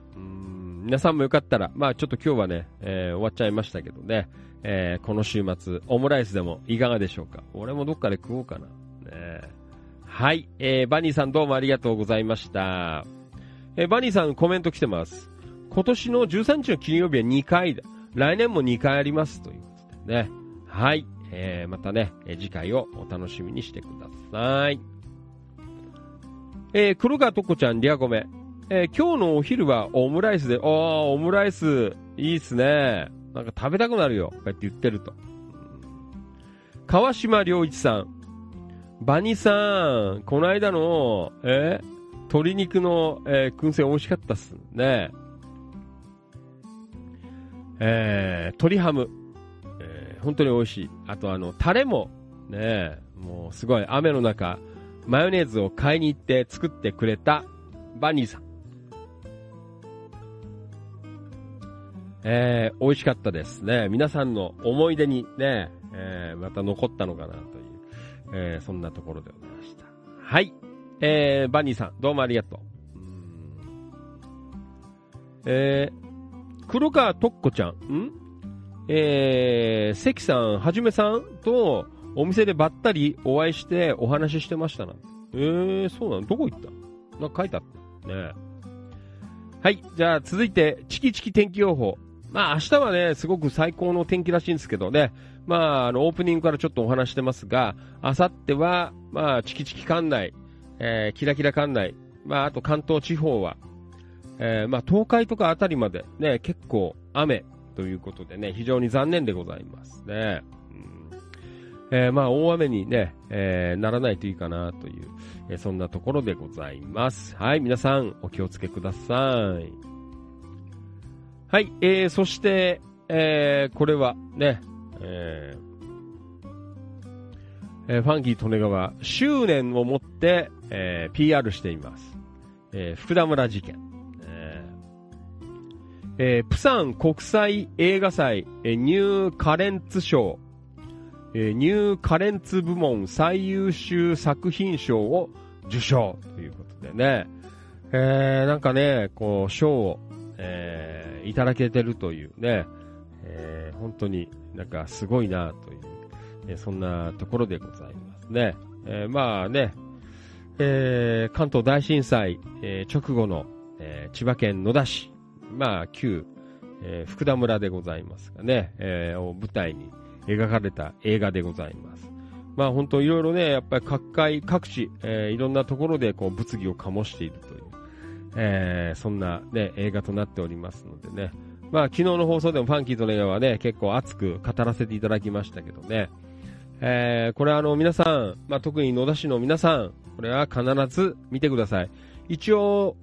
皆さんもよかったら、まあちょっと今日はね、えー、終わっちゃいましたけどね。えー、この週末、オムライスでもいかがでしょうか。俺もどっかで食おうかな。ねはい。えー、バニーさんどうもありがとうございました。えー、バニーさんコメント来てます。今年の13日の金曜日は2回だ。来年も2回あります。ということでね。はい。えー、またね、次回をお楽しみにしてください。えー、黒川とこちゃん、リアコメ。えー、今日のお昼はオムライスで、あー、オムライス、いいっすね。なんか食べたくなるよ。こうやって言ってると。川島良一さん。バニさん、この間の、え鶏肉の、えー、燻製美味しかったっすね。えー、鶏ハム。えー、本当に美味しい。あとあの、タレも、ね、もうすごい雨の中、マヨネーズを買いに行って作ってくれたバニーさん。えー、美味しかったですね。皆さんの思い出にね、えー、また残ったのかなという、えー、そんなところでございました。はい。えー、バニーさん、どうもありがとう。うんえー、黒川とっこちゃん、ん？えー、関さん、はじめさんとお店でばったりお会いしてお話ししてましたな。えー、そうなの？どこ行った？なんか書いてあった。ねはい。じゃあ続いて、チキチキ天気予報。まあ明日はね、すごく最高の天気らしいんですけどね。まあ、あの、オープニングからちょっとお話してますが、明後日は、まあ、チキチキ館内、えー、キラキラ館内、まあ、あと関東地方は、えー、まあ、東海とかあたりまでね、結構雨ということでね、非常に残念でございますね。うんえー、まあ、大雨にね、えー、ならないといいかなという、え、そんなところでございます。はい、皆さん、お気をつけください。はい、えー、そして、えー、これはね、えー。ファンキー利根川、執念を持って、えー PR しています。えー福田村事件。えー。えープサン国際映画祭、えーニューカレンツ賞、えーニューカレンツ部門最優秀作品賞を受賞ということでね、えーなんかね、こう、賞を、えーいただけてるというね、えー本当になんかすごいなという、えそんなところでございますね。えーまあね、えー関東大震災、えー直後の、え千葉県野田市、まあ旧、え福田村でございますがね、えーを舞台に描かれた映画でございます。まあ本当いろいろね、やっぱり各界、各地、えいろんなところでこう物議を醸しているという、えそんなね、映画となっておりますのでね。まあ昨日の放送でもファンキーとの映画はね、結構熱く語らせていただきましたけどね。えーこれはあの皆さん、まあ特に野田市の皆さん、これは必ず見てください。一応、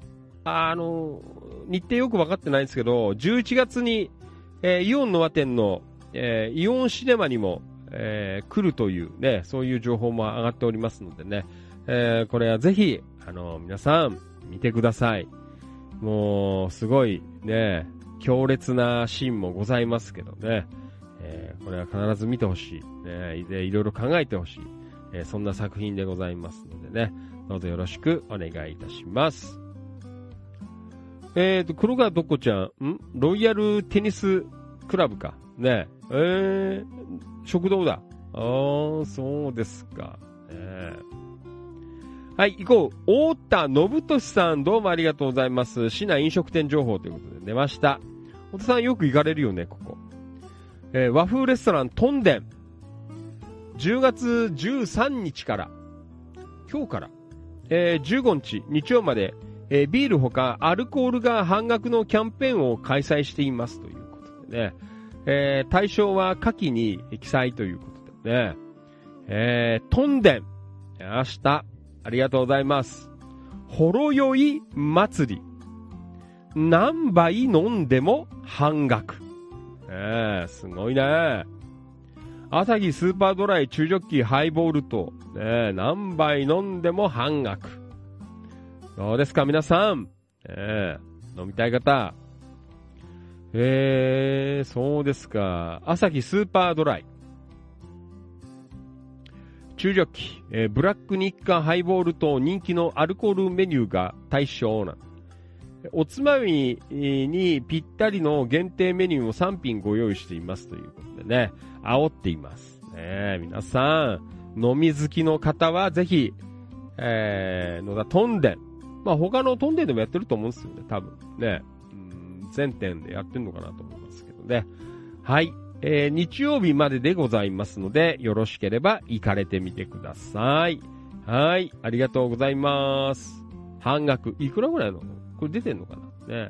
あの、日程よく分かってないんですけど、11月に、えーイオンノア店の、えーイオンシネマにも、えー来るというね、そういう情報も上がっておりますのでね、えこれはぜひ、あの、皆さん、見てください。もう、すごいね、強烈なシーンもございますけどね、えーこれは必ず見てほしい。ね、で、いろいろ考えてほしい。えーそんな作品でございますのでね、どうぞよろしくお願いいたします。えーと、黒川どこちゃん、ん？ロイヤルテニスクラブか？ねえー、食堂だ。あー、そうですか。えーはい、行こう。大田信俊さん、どうもありがとうございます。市内飲食店情報ということで出ました。小田さんよく行かれるよね、ここ。えー和風レストラントンデン。10月13日から、今日から、えー15日、日曜まで、えービールほかアルコールが半額のキャンペーンを開催していますということでね。えー対象は下記に記載ということでね。えー、トンデン。明日、ありがとうございます。ほろ酔い祭り。何杯飲んでも半額。ええすごいね。朝日スーパードライ中ジョッキハイボールと、ね、何杯飲んでも半額。どうですか皆さん。ええ飲みたい方。ええそうですか。朝日スーパードライ。中ジョッキ、えーブラック日課ハイボールと人気のアルコールメニューが対象なんおつまみにぴったりの限定メニューを3品ご用意していますということでね、煽っています。ね、皆さん、飲み好きの方はぜひ、えー、野田トンデン。まあ他のトンデンでもやってると思うんですよね、多分。ね。うん全店でやってるのかなと思いますけどね。はい。えー日曜日まででございますので、よろしければ行かれてみてください。はい。ありがとうございます。半額。いくらぐらいなの？これ出てんのかな？ね。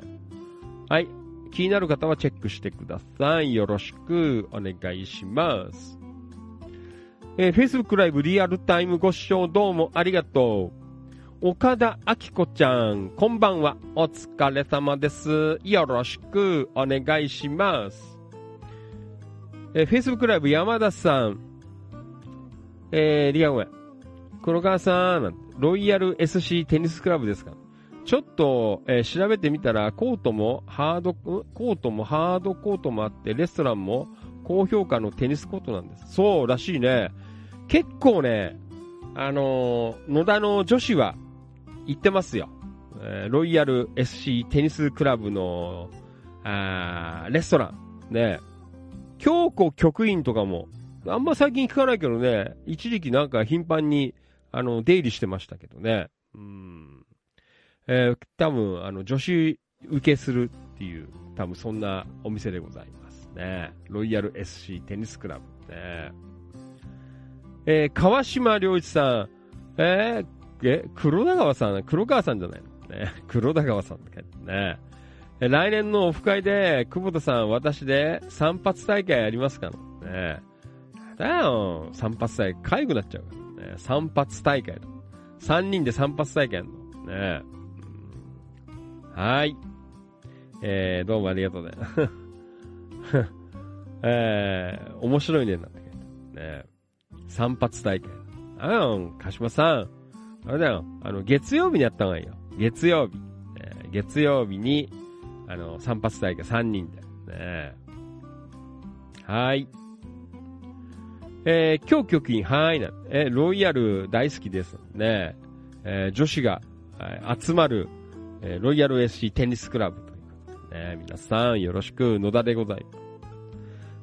はい。気になる方はチェックしてください。よろしくお願いします。えー、Facebook ライブリアルタイムご視聴どうもありがとう。岡田明子ちゃん、こんばんは。お疲れ様です。よろしくお願いします。えー、Facebook ライブ山田さん、えー、リアごめん。黒川さん、ロイヤル SC テニスクラブですか？ちょっと、えー調べてみたら、コートもハード、コートもハードコートもあって、レストランも高評価のテニスコートなんです。そうらしいね。結構ね、あのー野田の女子は行ってますよ。えーロイヤル SC テニスクラブの、あレストラン。ね。京子局員とかも、あんま最近聞かないけどね、一時期なんか頻繁に、あの、出入りしてましたけどね。うん。えー多分、あの、女子受けするっていう、多分そんなお店でございますね。ロイヤル SC テニスクラブね。えー川島良一さん、えーえ、黒田川さん、黒川さんじゃないの？ね。*laughs* 黒田川さんって書いてあるね。来年のオフ会で、久保田さん、私で散髪大会やりますかの？ね。だよ、散髪大会、痒くなっちゃうからね。散髪大会だ。3人で散髪大会やるの？ね。はい。えー、どうもありがとうね。*laughs* えー、面白いね、なんて書いてあるね。散髪大会。あよ、鹿島さん。あれだよ、あの、月曜日にやった方がいいよ。月曜日。え月曜日に、あの、散髪大会3人で。ねはい。えー、今日局員、はいな。えロイヤル大好きです。ねえー女子が、はい集まる、えーロイヤル SC テニスクラブということでね。皆さん、よろしく、野田でございます。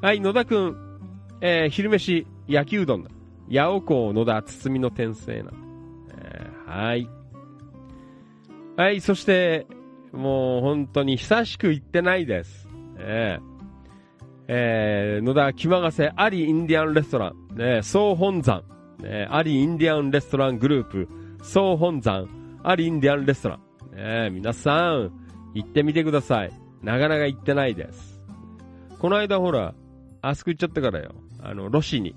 はい、野田くん、えー昼飯、焼きうどんだ。八尾港野田包みの転生な。えーはい。はい、そして、もう本当に久しく行ってないです。えーえー野田気まがせアリインディアンレストラン、ね、総本山、ね、アリインディアンレストラングループ、総本山、アリインディアンレストラン、ね、皆さん、行ってみてください。なかなか行ってないです。この間ほら、あそこ行っちゃったからよ。あの、ロシに、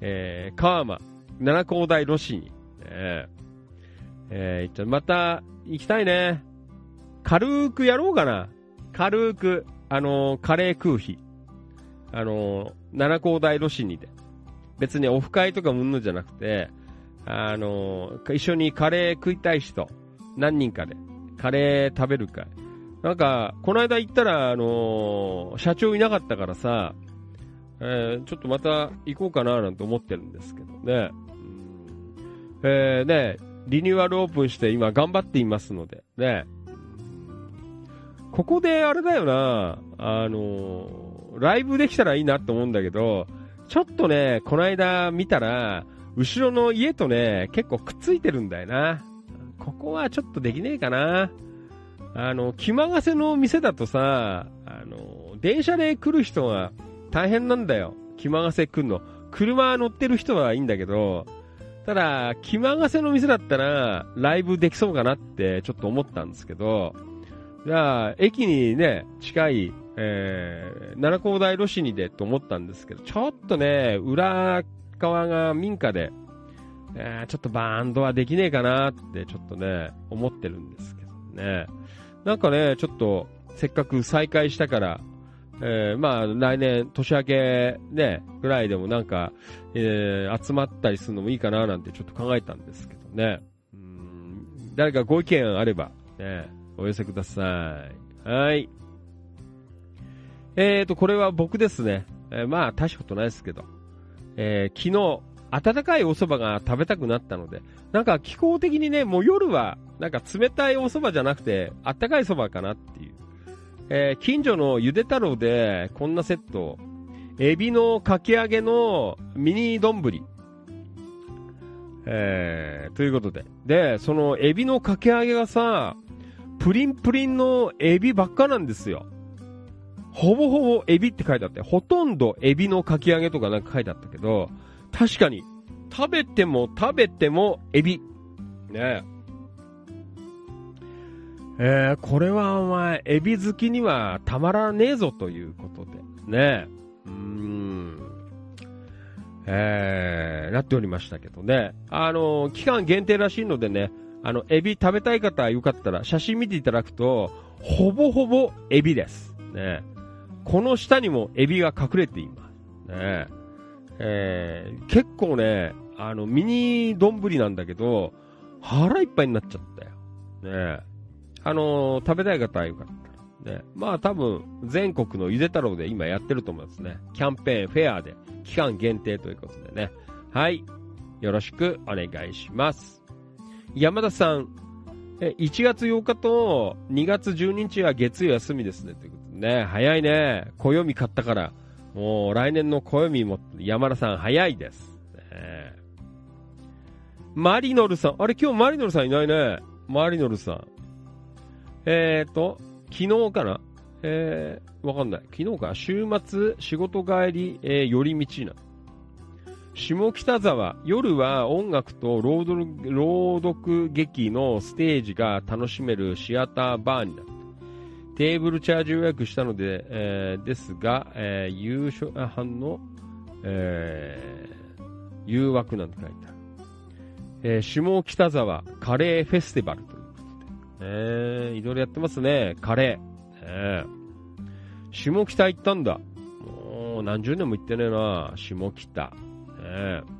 えー、川間、七高台ロシに、ね、えー、行っちゃまた、行きたいね。軽くやろうかな。軽く、あのーカレー空飛。あのー七高台ロシにで。別にオフ会とかうんぬんじゃなくて、あのー一緒にカレー食いたい人、何人かで、カレー食べる会。なんか、この間行ったら、あのー社長いなかったからさ、えーちょっとまた行こうかななんて思ってるんですけどね。うんえーね、リニューアルオープンして今頑張っていますので、ね。ここであれだよな、あのーライブできたらいいなって思うんだけど、ちょっとね、この間見たら、後ろの家とね、結構くっついてるんだよな。ここはちょっとできねえかな。あの、気まがせの店だとさ、あの、電車で来る人は大変なんだよ。気まがせ来るの。車乗ってる人はいいんだけど、ただ、気まがせの店だったら、ライブできそうかなってちょっと思ったんですけど、じゃあ、駅にね、近い、えー、奈良高台路市にでと思ったんですけど、ちょっとね、裏側が民家で、えーちょっとバンドはできねえかなってちょっとね、思ってるんですけどね。なんかね、ちょっと、せっかく再開したから、えーまあ来年年明けね、ぐらいでもなんか、えー集まったりするのもいいかななんてちょっと考えたんですけどね。うん誰かご意見あれば、ね、お寄せください。はい。えーと、これは僕ですね。えーまあ、大したことないですけど。えー昨日、温かいお蕎麦が食べたくなったので、なんか気候的にね、もう夜は、なんか冷たいお蕎麦じゃなくて、あったかい蕎麦かなっていう。えー近所のゆで太郎で、こんなセット、エビのかき揚げのミニ丼。えー、ということで。で、そのエビのかき揚げがさ、プリンプリンのエビばっかなんですよ。ほぼほぼエビって書いてあって、ほとんどエビのかき揚げとかなんか書いてあったけど、確かに、食べても食べてもエビ。ねえ。えー、これはお前、エビ好きにはたまらねえぞということで。ねうん。えー、なっておりましたけどね。あの、期間限定らしいのでね、あの、エビ食べたい方よかったら写真見ていただくと、ほぼほぼエビです。ね。この下にもエビが隠れています。ねー結構ね、あの、ミニ丼なんだけど、腹いっぱいになっちゃったよ。ねあのー食べたい方はよかったら。ね。まあ多分、全国のゆで太郎で今やってると思いますね。キャンペーン、フェアで、期間限定ということでね。はい。よろしくお願いします。山田さん、え、1月8日と2月12日は月曜休みですね。ということでね。早いね。暦買ったから。もう来年の暦も山田さん早いです。ねマリノルさん。あれ今日マリノルさんいないね。マリノルさん。えーと、昨日かな？えー、わかんない。昨日か。週末、仕事帰り、えー、寄り道な。下北沢、夜は音楽と朗読劇のステージが楽しめるシアターバーになった。テーブルチャージ予約したので、えーですが、えー、優勝班の、えー誘惑なんて書いてある。えー下北沢カレーフェスティバルということで。えー、いろいろやってますね。カレー。えー下北行ったんだ。もう何十年も行ってねえな。下北。えー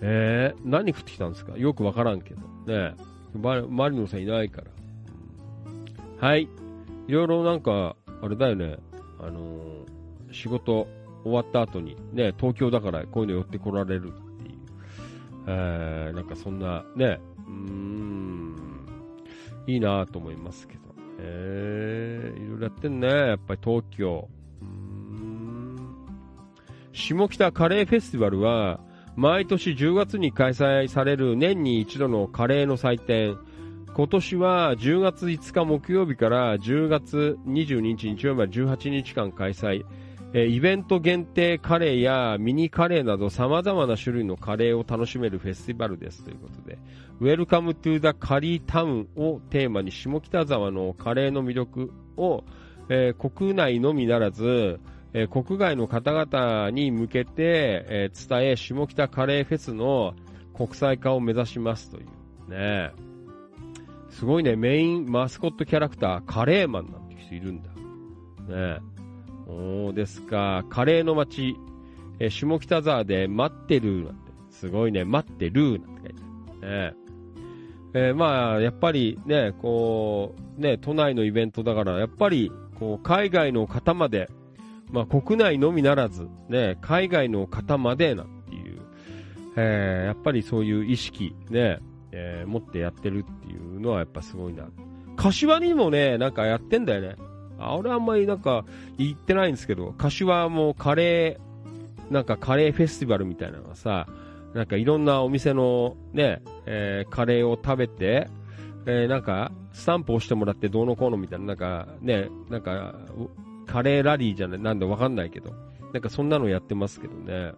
えー何食ってきたんですか？よくわからんけど。ねマリノさんいないから。はい。いろいろなんか、あれだよね。あのー仕事終わった後に、ね、東京だからこういうの寄ってこられるっていう。えー、なんかそんな、ね、うーん、いいなと思いますけど。えー、いろいろやってんね。やっぱり東京。下北カレーフェスティバルは、毎年10月に開催される年に一度のカレーの祭典。今年は10月5日木曜日から10月22日日曜日まで18日間開催。えイベント限定カレーやミニカレーなど様々な種類のカレーを楽しめるフェスティバルですということで、Welcome to the カリータウンをテーマに下北沢のカレーの魅力を、えー国内のみならず、えー国外の方々に向けて、えー伝え、下北カレーフェスの国際化を目指しますというね。すごいね、メインマスコットキャラクター、カレーマンなんて人いるんだ。ねおーですか。カレーの街、え下北沢で待ってるなんて。すごいね、待ってるなんて書いてある。ねえーまあ、やっぱりね、こう、ね、都内のイベントだから、やっぱり、こう、海外の方まで、まあ、国内のみならず、ね、海外の方までなんていう、えーやっぱりそういう意識、ね、えー持ってやってるっていうのはやっぱすごいな。柏にもね、なんかやってんだよね。あ俺あんまりなんか行ってないんですけど、柏もカレー、なんかカレーフェスティバルみたいなのがさ、なんかいろんなお店のね、えーカレーを食べて、えーなんかスタンプ押してもらってどうのこうのみたいな、なんかね、なんかカレーラリーじゃない、なんでわかんないけど、なんかそんなのやってますけどね。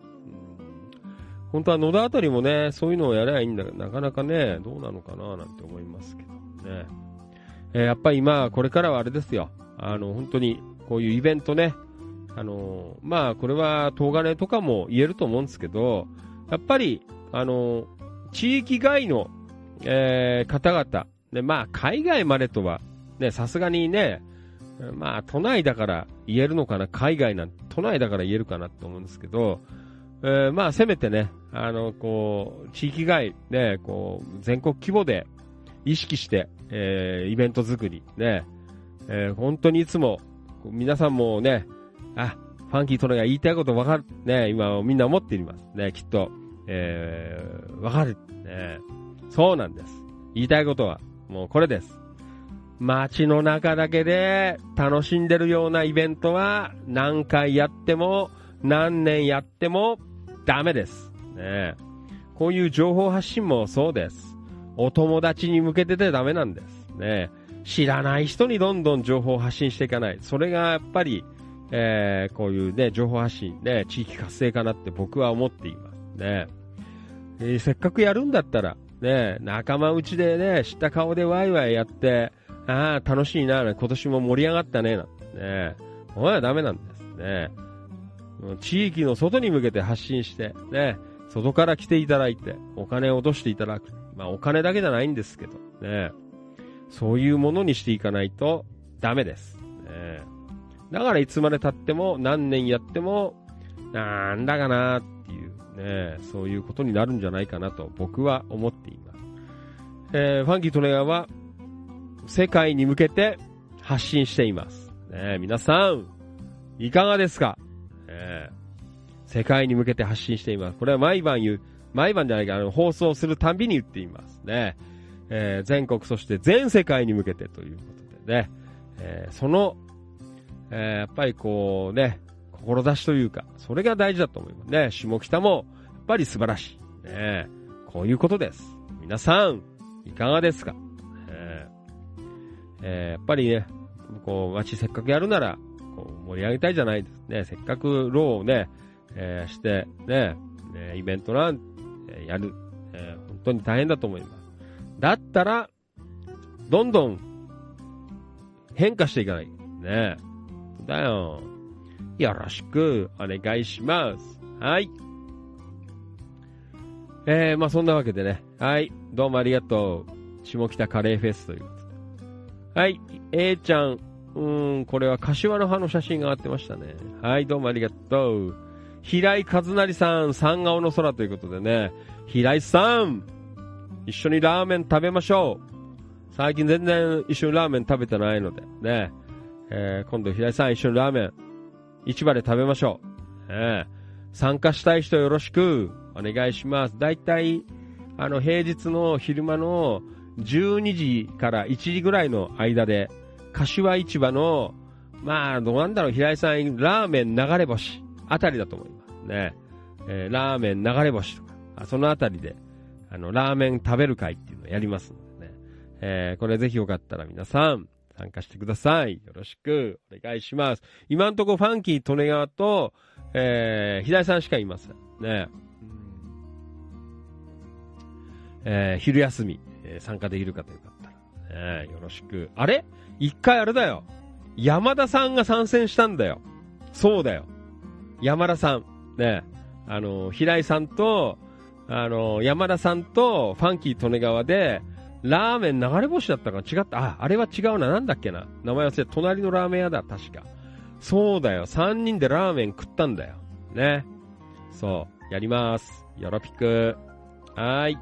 本当は野田あたりもね、そういうのをやればいいんだけど、なかなかね、どうなのかななんて思いますけどね。えーやっぱり今、これからはあれですよ。あの、本当に、こういうイベントね。あの、まあ、これは、東金とかも言えると思うんですけど、やっぱり、あの、地域外の、え方々、ね、まあ、海外までとは、ね、さすがにね、まあ、都内だから言えるのかな、海外なん都内だから言えるかなと思うんですけど、えーまあ、せめてね、あの、こう、地域外、ね、こう、全国規模で意識して、えーイベント作り、ね、えー本当にいつも、皆さんもね、あ、ファンキートネが言いたいことわかる、ね、今みんな思っています。ね、きっと、えーわかる、ね。そうなんです。言いたいことは、もうこれです。街の中だけで楽しんでるようなイベントは何回やっても何年やってもダメです。ね、こういう情報発信もそうです。お友達に向けててダメなんです。ね、知らない人にどんどん情報を発信していかない。それがやっぱり、えーこういうね、情報発信、ね、地域活性化なって僕は思っています。ね、えーせっかくやるんだったら、ね、仲間内でね、知った顔でワイワイやって、ああ、楽しいな、今年も盛り上がったね、なんてね。これはダメなんですね。地域の外に向けて発信して、ね、外から来ていただいて、お金を落としていただく。まあお金だけじゃないんですけど、ね。そういうものにしていかないとダメです。ね、だからいつまで経っても、何年やっても、なんだかなっていうね、そういうことになるんじゃないかなと僕は思っています。えー、ファンキートネガーは、世界に向けて発信しています。ね、皆さん、いかがですか、えー世界に向けて発信しています。これは毎晩言う、毎晩じゃないか、あの、放送するたんびに言っていますね。えー全国、そして全世界に向けてということでね、えーその、えーやっぱりこうね、志というか、それが大事だと思いますね。下北も、やっぱり素晴らしい。ね、こういうことです。皆さん、いかがですか、ええーやっぱりね、こう、街せっかくやるなら、こう盛り上げたいじゃないですね。せっかくローをね、えーして、ね、ねイベントなん、えやる、えー本当に大変だと思います。だったら、どんどん変化していかない。ねだよ。よろしくお願いします。はい。えー、まあそんなわけでね。はい。どうもありがとう。下北カレーフェスということで。はい。A ちゃん。うーん、これは柏の葉の写真が上がってましたね。はい、どうもありがとう。平井和成さん、三顔の空ということでね。平井さん、一緒にラーメン食べましょう。最近全然一緒にラーメン食べてないので、ね。えー今度平井さん一緒にラーメン、市場で食べましょう。えー参加したい人よろしくお願いします。だいたい、あの、平日の昼間の12時から1時ぐらいの間で、柏市場の、まあ、どうなんだろう、平井さん、ラーメン流れ星あたりだと思いますね。えーラーメン流れ星とか、あそのあたりで、あの、ラーメン食べる会っていうのをやりますのでね。えーこれぜひよかったら皆さん、参加してください。よろしくお願いします。今んとこファンキー・利根川と、えー、平井さんしかいません。ね。えー昼休み、えー参加できる方よかったら、ね、よろしく。あれ？一回あれだよ。山田さんが参戦したんだよ。そうだよ。山田さん。ね。あの、平井さんと、あの、山田さんとファンキー利根川で、ラーメン流れ星だったか違った。あ、あれは違うな。なんだっけな？名前忘れ、隣のラーメン屋だ、確か。そうだよ。3人でラーメン食ったんだよ。ね。そう。やります。よろぴく。はーい。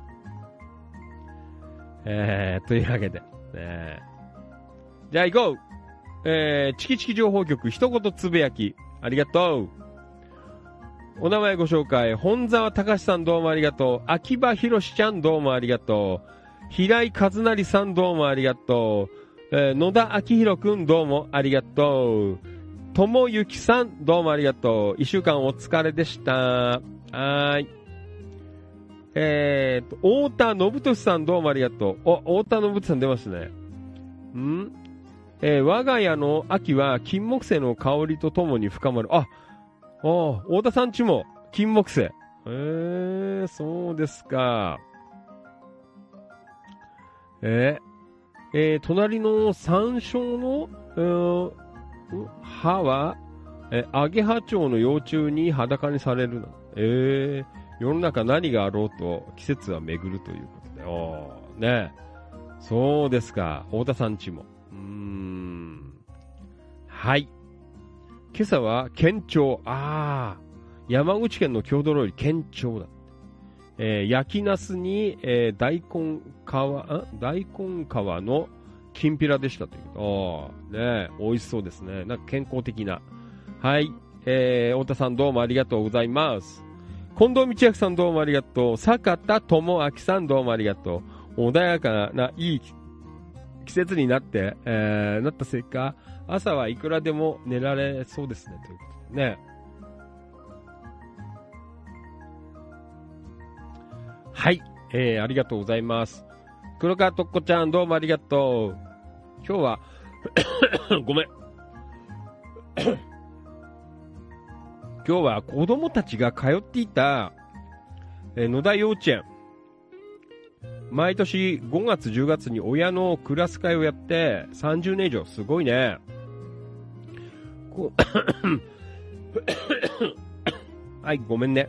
えー、というわけで。ね、じゃあ行こう。えー、チキチキ情報局、一言つぶやき。ありがとう。お名前ご紹介。本沢隆さんどうもありがとう。秋葉博士ちゃんどうもありがとう。平井和成さんどうもありがとう。えー野田明宏くんどうもありがとう。ともゆきさんどうもありがとう。一週間お疲れでした。はい。えーと、太田信俊さんどうもありがとう。お、太田信俊さん出ますね。ん？えー我が家の秋は金木犀の香りとともに深まる。あ、ああ、太田さんちも金木犀。えー、そうですか。えーえー隣の山椒の、えー葉は、えー、アゲハチョウの幼虫に裸にされるの。えー、世の中何があろうと季節は巡るということで。おねそうですか。太田さんちも。うーん。はい。今朝は県庁。ああ。山口県の郷土料理県庁だ。えー焼きナスに、えー大根皮、大根皮のきんぴらでしたという。ああ、ね美味しそうですね。なんか健康的な。はい。えー、太田さんどうもありがとうございます。近藤道明さんどうもありがとう。坂田智明さんどうもありがとう。穏やかな、いい季節になって、えー、なったせいか、朝はいくらでも寝られそうですね。ということでね。はい。えー、ありがとうございます。黒川とっこちゃん、どうもありがとう。今日は、*coughs* ごめん。*coughs* 今日は子供たちが通っていた、えー野田幼稚園。毎年5月10月に親のクラス会をやって30年以上、すごいね。こう *coughs* はい、ごめんね。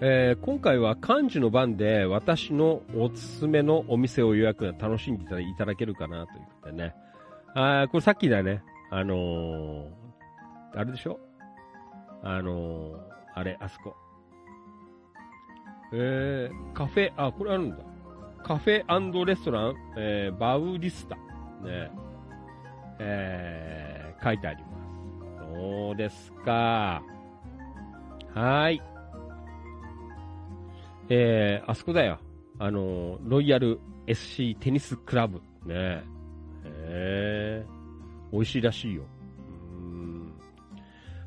えー今回は漢字の番で私のおすすめのお店を予約が楽しんでいただけるかなということでね。あこれさっきだね。あのー、あれでしょ？あのー、あれ、あそこ。えー、カフェ、あ、これあるんだ。カフェレストラン、えー、バウリスタ。ね。えー、書いてあります。そうですか？はい。えー、あそこだよ。あの、ロイヤル SC テニスクラブ。ね。えー、美味しいらしいよ。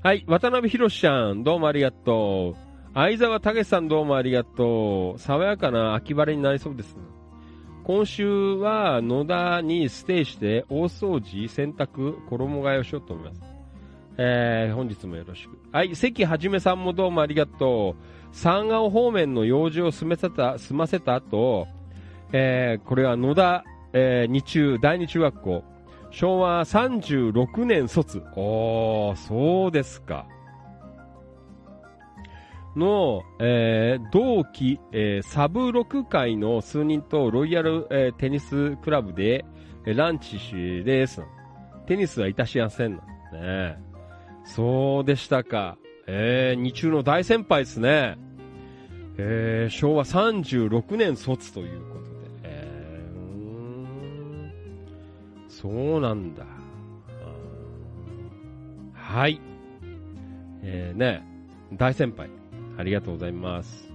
はい、渡辺博ちゃん、どうもありがとう。相沢武さんどうもありがとう。爽やかな秋晴れになりそうです。今週は野田にステイして大掃除、洗濯、衣替えをしようと思います。えー、本日もよろしく。はい、関はじめさんもどうもありがとう。三河方面の用事を済ませた、済ませた後、えー、これは野田、えー、日中、第二中学校。昭和36年卒。おー、そうですか。の、えー、同期、えー、サブ6回の数人とロイヤル、えー、テニスクラブで、えー、ランチしです。テニスはいたしやせんの。ねそうでしたか。えー、日中の大先輩ですね。えー、昭和36年卒ということで。えー、うんそうなんだ。はい。えー、ね、大先輩。ありがとうございます。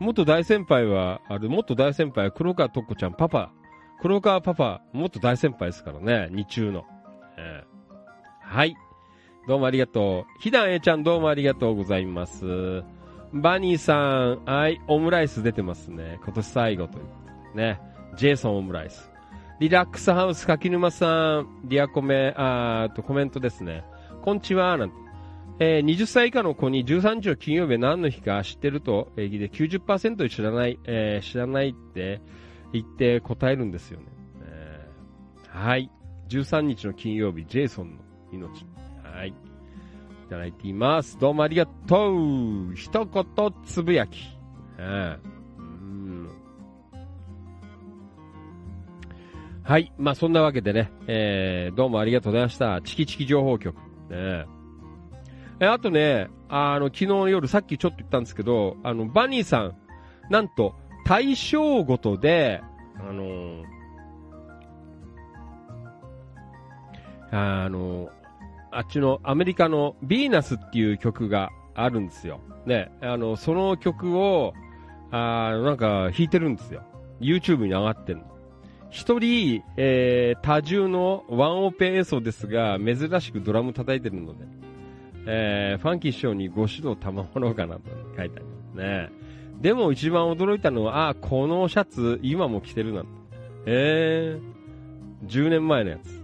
元大先輩は、あれ、元大先輩は黒川とっこちゃんパパ。黒川パパ、元大先輩ですからね、日中の。えーはい。どうもありがとう。ひだんえちゃんどうもありがとうございます。バニーさん、はい、オムライス出てますね。今年最後というとね。ジェイソンオムライス。リラックスハウス柿沼さん、リアコメ、あーっとコメントですね。こんちは、なんて。えー20歳以下の子に13日の金曜日何の日か知ってると、えー聞いて90%知らない、えー知らないって言って答えるんですよね。えーはい。13日の金曜日、ジェイソンの命。はい。いただいています。どうもありがとう。一言つぶやき。はい。まあ、そんなわけでね、えー、どうもありがとうございました。チキチキ情報局。ねえ、えあとね、あの、昨日の夜、さっきちょっと言ったんですけど、あの、バニーさん、なんと、対象ごとで、あのーあのあっちのアメリカのビーナスっていう曲があるんですよ。ね、あの、その曲を、あなんか弾いてるんですよ。YouTube に上がってんの。一人、えー、多重のワンオペ演奏ですが、珍しくドラム叩いてるので、えー、ファンキー師匠にご指導賜ろうかなと書いてありますね。でも一番驚いたのは、あ、このシャツ、今も着てるなんて。えー、10年前のやつ。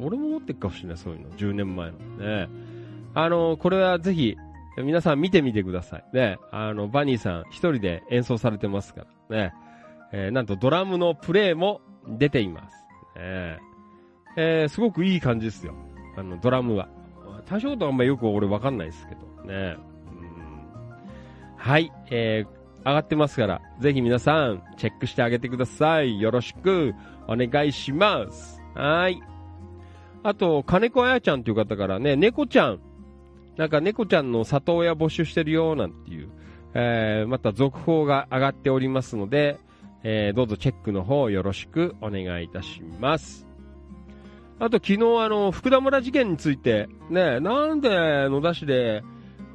俺も持ってるかもしれない、そういうの。10年前の。ねあの、これはぜひ、皆さん見てみてください。ねあの、バニーさん一人で演奏されてますから。ねえーなんとドラムのプレイも出ています。ねえーすごくいい感じですよ。あの、ドラムは。多少とはあんまよく俺わかんないですけど。ねうんはい、えー上がってますから、ぜひ皆さん、チェックしてあげてください。よろしく、お願いします。はい。あと、金子彩ちゃんという方からね、猫ちゃん、なんか猫ちゃんの里親募集してるよ、なんていう、えー、また続報が上がっておりますので、えー、どうぞチェックの方よろしくお願いいたします。あと昨日あの、福田村事件について、ね、なんで野田市で、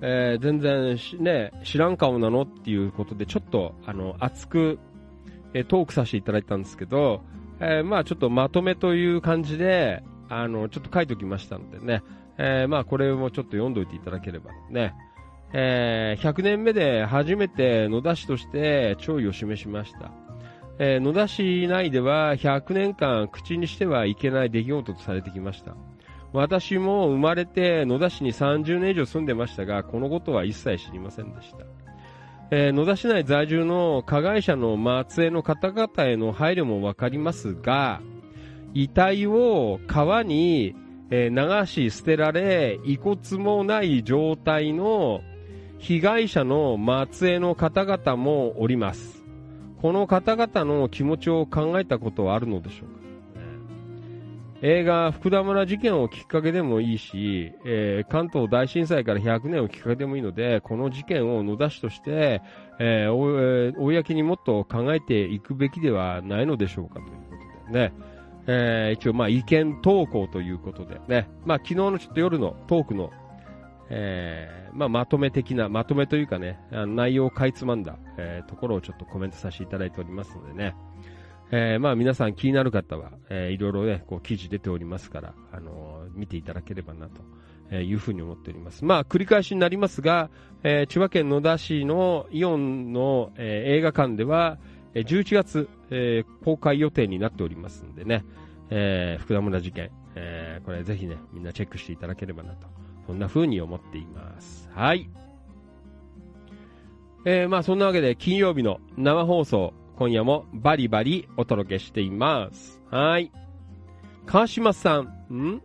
えー全然ね、知らん顔なのっていうことで、ちょっと、あの、熱く、えートークさせていただいたんですけど、えーまあちょっとまとめという感じで、あの、ちょっと書いておきましたのでね、えーまあこれもちょっと読んどいていただければね、えー100年目で初めて野田市として弔意を示しました。えー野田市内では100年間口にしてはいけない出来事とされてきました。私も生まれて野田市に30年以上住んでましたが、このことは一切知りませんでした。えー野田市内在住の加害者の末裔の方々への配慮もわかりますが、遺体を川に、流し捨てられ、遺骨もない状態の被害者の末裔の方々もおります。この方々の気持ちを考えたことはあるのでしょうか、映画、福田村事件をきっかけでもいいし、えー関東大震災から100年をきっかけでもいいので、この事件を野田市として、えー公にもっと考えていくべきではないのでしょうか？ということでね。えー一応、まあ、意見投稿ということでね。まあ、昨日のちょっと夜のトークの、えーまあ、まとめ的な、まとめというかね、内容をかいつまんだ、えーところをちょっとコメントさせていただいておりますのでね。えーまあ皆さん気になる方は、えーいろいろね、こう記事出ておりますから、あのー見ていただければなと、いうふうに思っております。まあ繰り返しになりますが、え千葉県野田市のイオンの、え映画館では、え11月、え公開予定になっておりますんでね、え福田村事件、えこれぜひね、みんなチェックしていただければなと、そんな風に思っています。はい。えーまあそんなわけで金曜日の生放送、今夜もバリバリお届けしています。はい。川島さん、ん？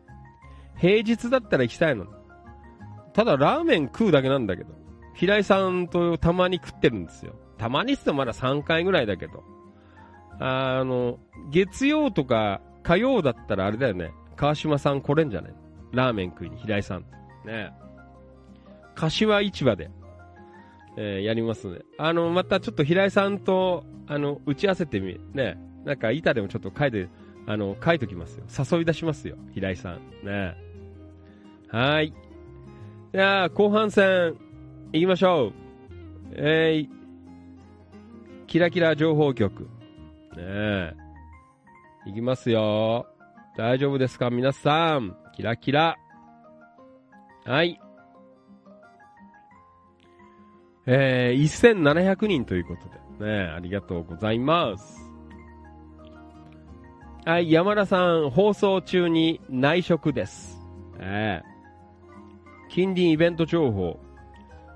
平日だったら行きたいの？ただラーメン食うだけなんだけど。平井さんとたまに食ってるんですよ。たまにっつってもまだ3回ぐらいだけど。あの、月曜とか火曜だったらあれだよね。川島さん来れんじゃない？ラーメン食いに平井さん。ね柏市場で。えーやりますね。あの、またちょっと平井さんと、あの、打ち合わせてみ、ね、なんか板でもちょっと書いて、あの、書いときますよ。誘い出しますよ、平井さん。ね。はい。じゃあ、後半戦、行きましょう。えー、キラキラ情報局。ねえ。行きますよ。大丈夫ですか？皆さん。キラキラ。はい。えー、1700人ということで、ね、ありがとうございます。はい、山田さん、放送中に内職です。えー近隣イベント情報。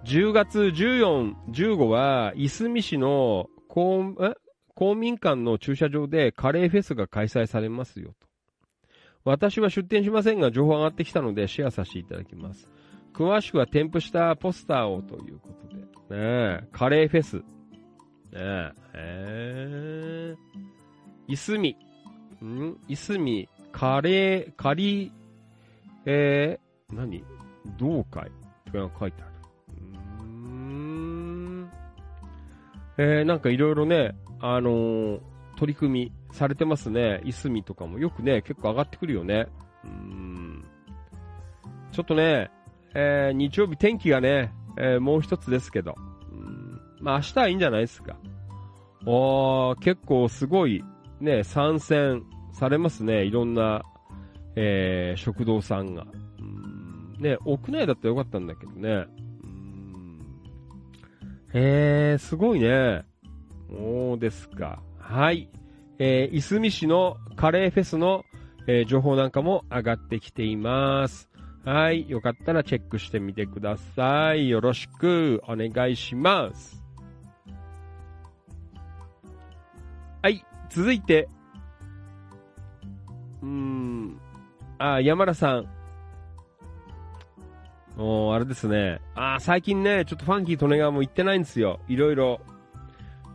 10月14、15は、いすみ市の公え？公民館の駐車場でカレーフェスが開催されますよと。私は出店しませんが、情報上がってきたのでシェアさせていただきます。詳しくは添付したポスターをということで。ねえ、カレーフェス。ねえ、えー、いすみ。ん？いすみ、カレー、カリ、えー、何？同会とか書いてある。うーん。えー、なんかいろいろね、あのー取り組みされてますね。いすみとかもよくね、結構上がってくるよね。うん。ちょっとね、えー日曜日天気がね、えーもう一つですけど。うんまあ明日はいいんじゃないですか。おー、結構すごい、ね、参戦されますね。いろんな、えー食堂さんが。うんね、屋内だったらよかったんだけどね。うんえー、すごいね。そうですか。はい。えー、いすみ市のカレーフェスの、えー情報なんかも上がってきています。はい。よかったらチェックしてみてください。よろしくお願いします。はい。続いて。うーん。あ、山田さん。おあれですね。あ最近ね、ちょっとファンキー利根川も行ってないんですよ。いろいろ。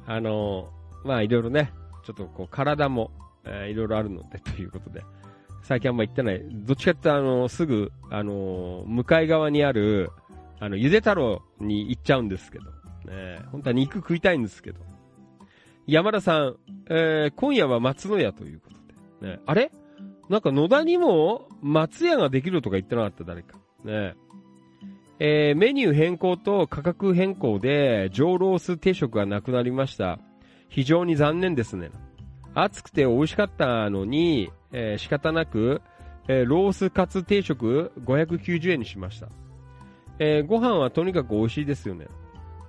あのーまあいろいろね、ちょっとこう体も、えーいろいろあるので *laughs* ということで。最近あんま行ってない。どっちかってあのすぐ、あの向かい側にある、あの、ゆで太郎に行っちゃうんですけど。ね、本当は肉食いたいんですけど。山田さん、えー今夜は松の屋ということで。ね、あれ？なんか野田にも松屋ができるとか言ってなかった？誰か。ねえーメニュー変更と価格変更で上ロース定食がなくなりました。非常に残念ですね。暑くて美味しかったのに、えー仕方なく、えーロースカツ定食590円にしました。えーご飯はとにかく美味しいですよね。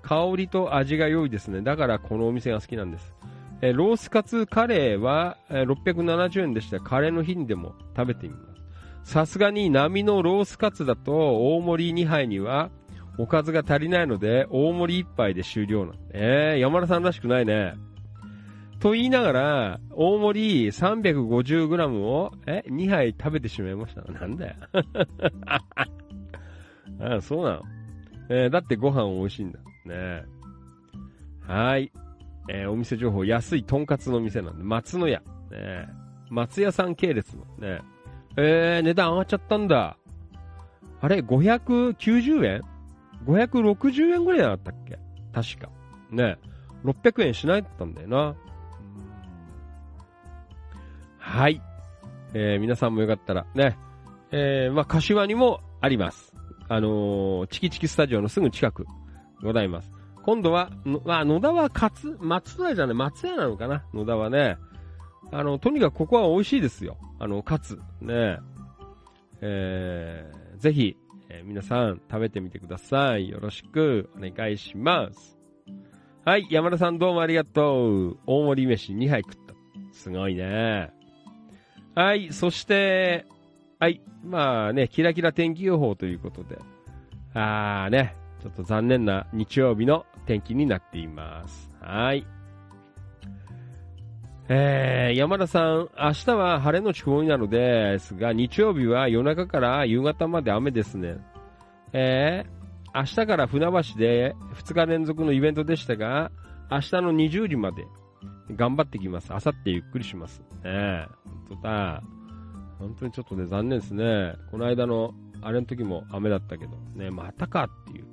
香りと味が良いですね。だからこのお店が好きなんです。えーロースカツカレーは、えー670円でした。カレーの日にでも食べてみます。さすがに波のロースカツだと大盛り2杯にはおかずが足りないので大盛り1杯で終了なんで。えー、山田さんらしくないね。と言いながら、大盛り 350g を、え、2杯食べてしまいました。なんだよ。*laughs* ああそうなの。えーだってご飯美味しいんだ。ねはい。えーお店情報、安いとんかつの店なんで、松の屋。ね松屋さん系列のね、えー、値段上がっちゃったんだ。あれ、590円 ?560 円ぐらいだったっけ？確か。ね。600円しないだったんだよな。はい。えー、皆さんもよかったらね。えー、まあ、柏にもあります。あのーチキチキスタジオのすぐ近くございます。今度は、のまあ、野田は勝、松屋じゃない、松屋なのかな？野田はね。あの、とにかくここは美味しいですよ。あの、カツ。ね。えー、ぜひ、えー皆さん食べてみてください。よろしくお願いします。はい、山田さんどうもありがとう。大盛り飯2杯食った。すごいね。はい、そして、はい、まあね、キラキラ天気予報ということで、あーね、ちょっと残念な日曜日の天気になっています。はい。えー、山田さん、明日は晴れのち曇りなのですが、日曜日は夜中から夕方まで雨ですね。えー、明日から船橋で2日連続のイベントでしたが、明日の20時まで頑張ってきます。明後日ゆっくりします。ねえ、本当だ。本当にちょっとね、残念ですね。この間の、あれの時も雨だったけど、ね、またかっていう。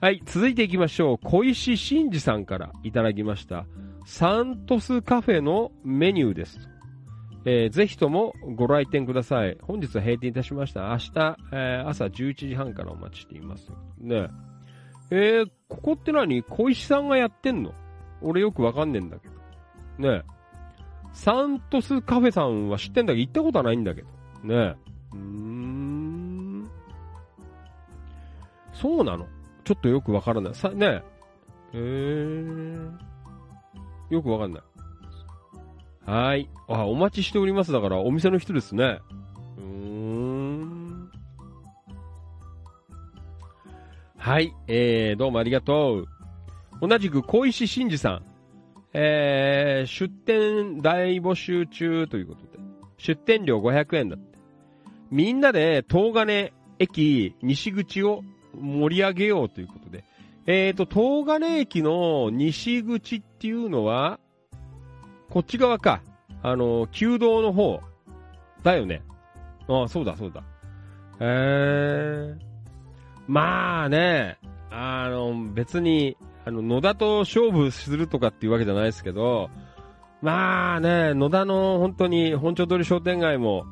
はい、続いていきましょう。小石真二さんからいただきました。サントスカフェのメニューです。えーぜひともご来店ください。本日は閉店いたしました。明日、えー朝11時半からお待ちしています。ねえー、ここって何？小石さんがやってんの？俺よくわかんねえんだけど。ねえ。サントスカフェさんは知ってんだけど、行ったことはないんだけど。ねえ。うーん。そうなの？ちょっとよくわからない。さ、ねえ。へー。よくわかんない。はい。あ、お待ちしております。だから、お店の人ですね。うーん。はい。えー、どうもありがとう。同じく、小石真二さん。えー、出店大募集中ということで。出店料500円だって。みんなで、東金駅西口を盛り上げようということで。えーと、東金駅の西口っていうのは、こっち側か。あの、旧道の方。だよね。ああ、そうだ、そうだ。えー。まあね、あの、別に、あの、野田と勝負するとかっていうわけじゃないですけど、まあね、野田の本当に本町通り商店街も、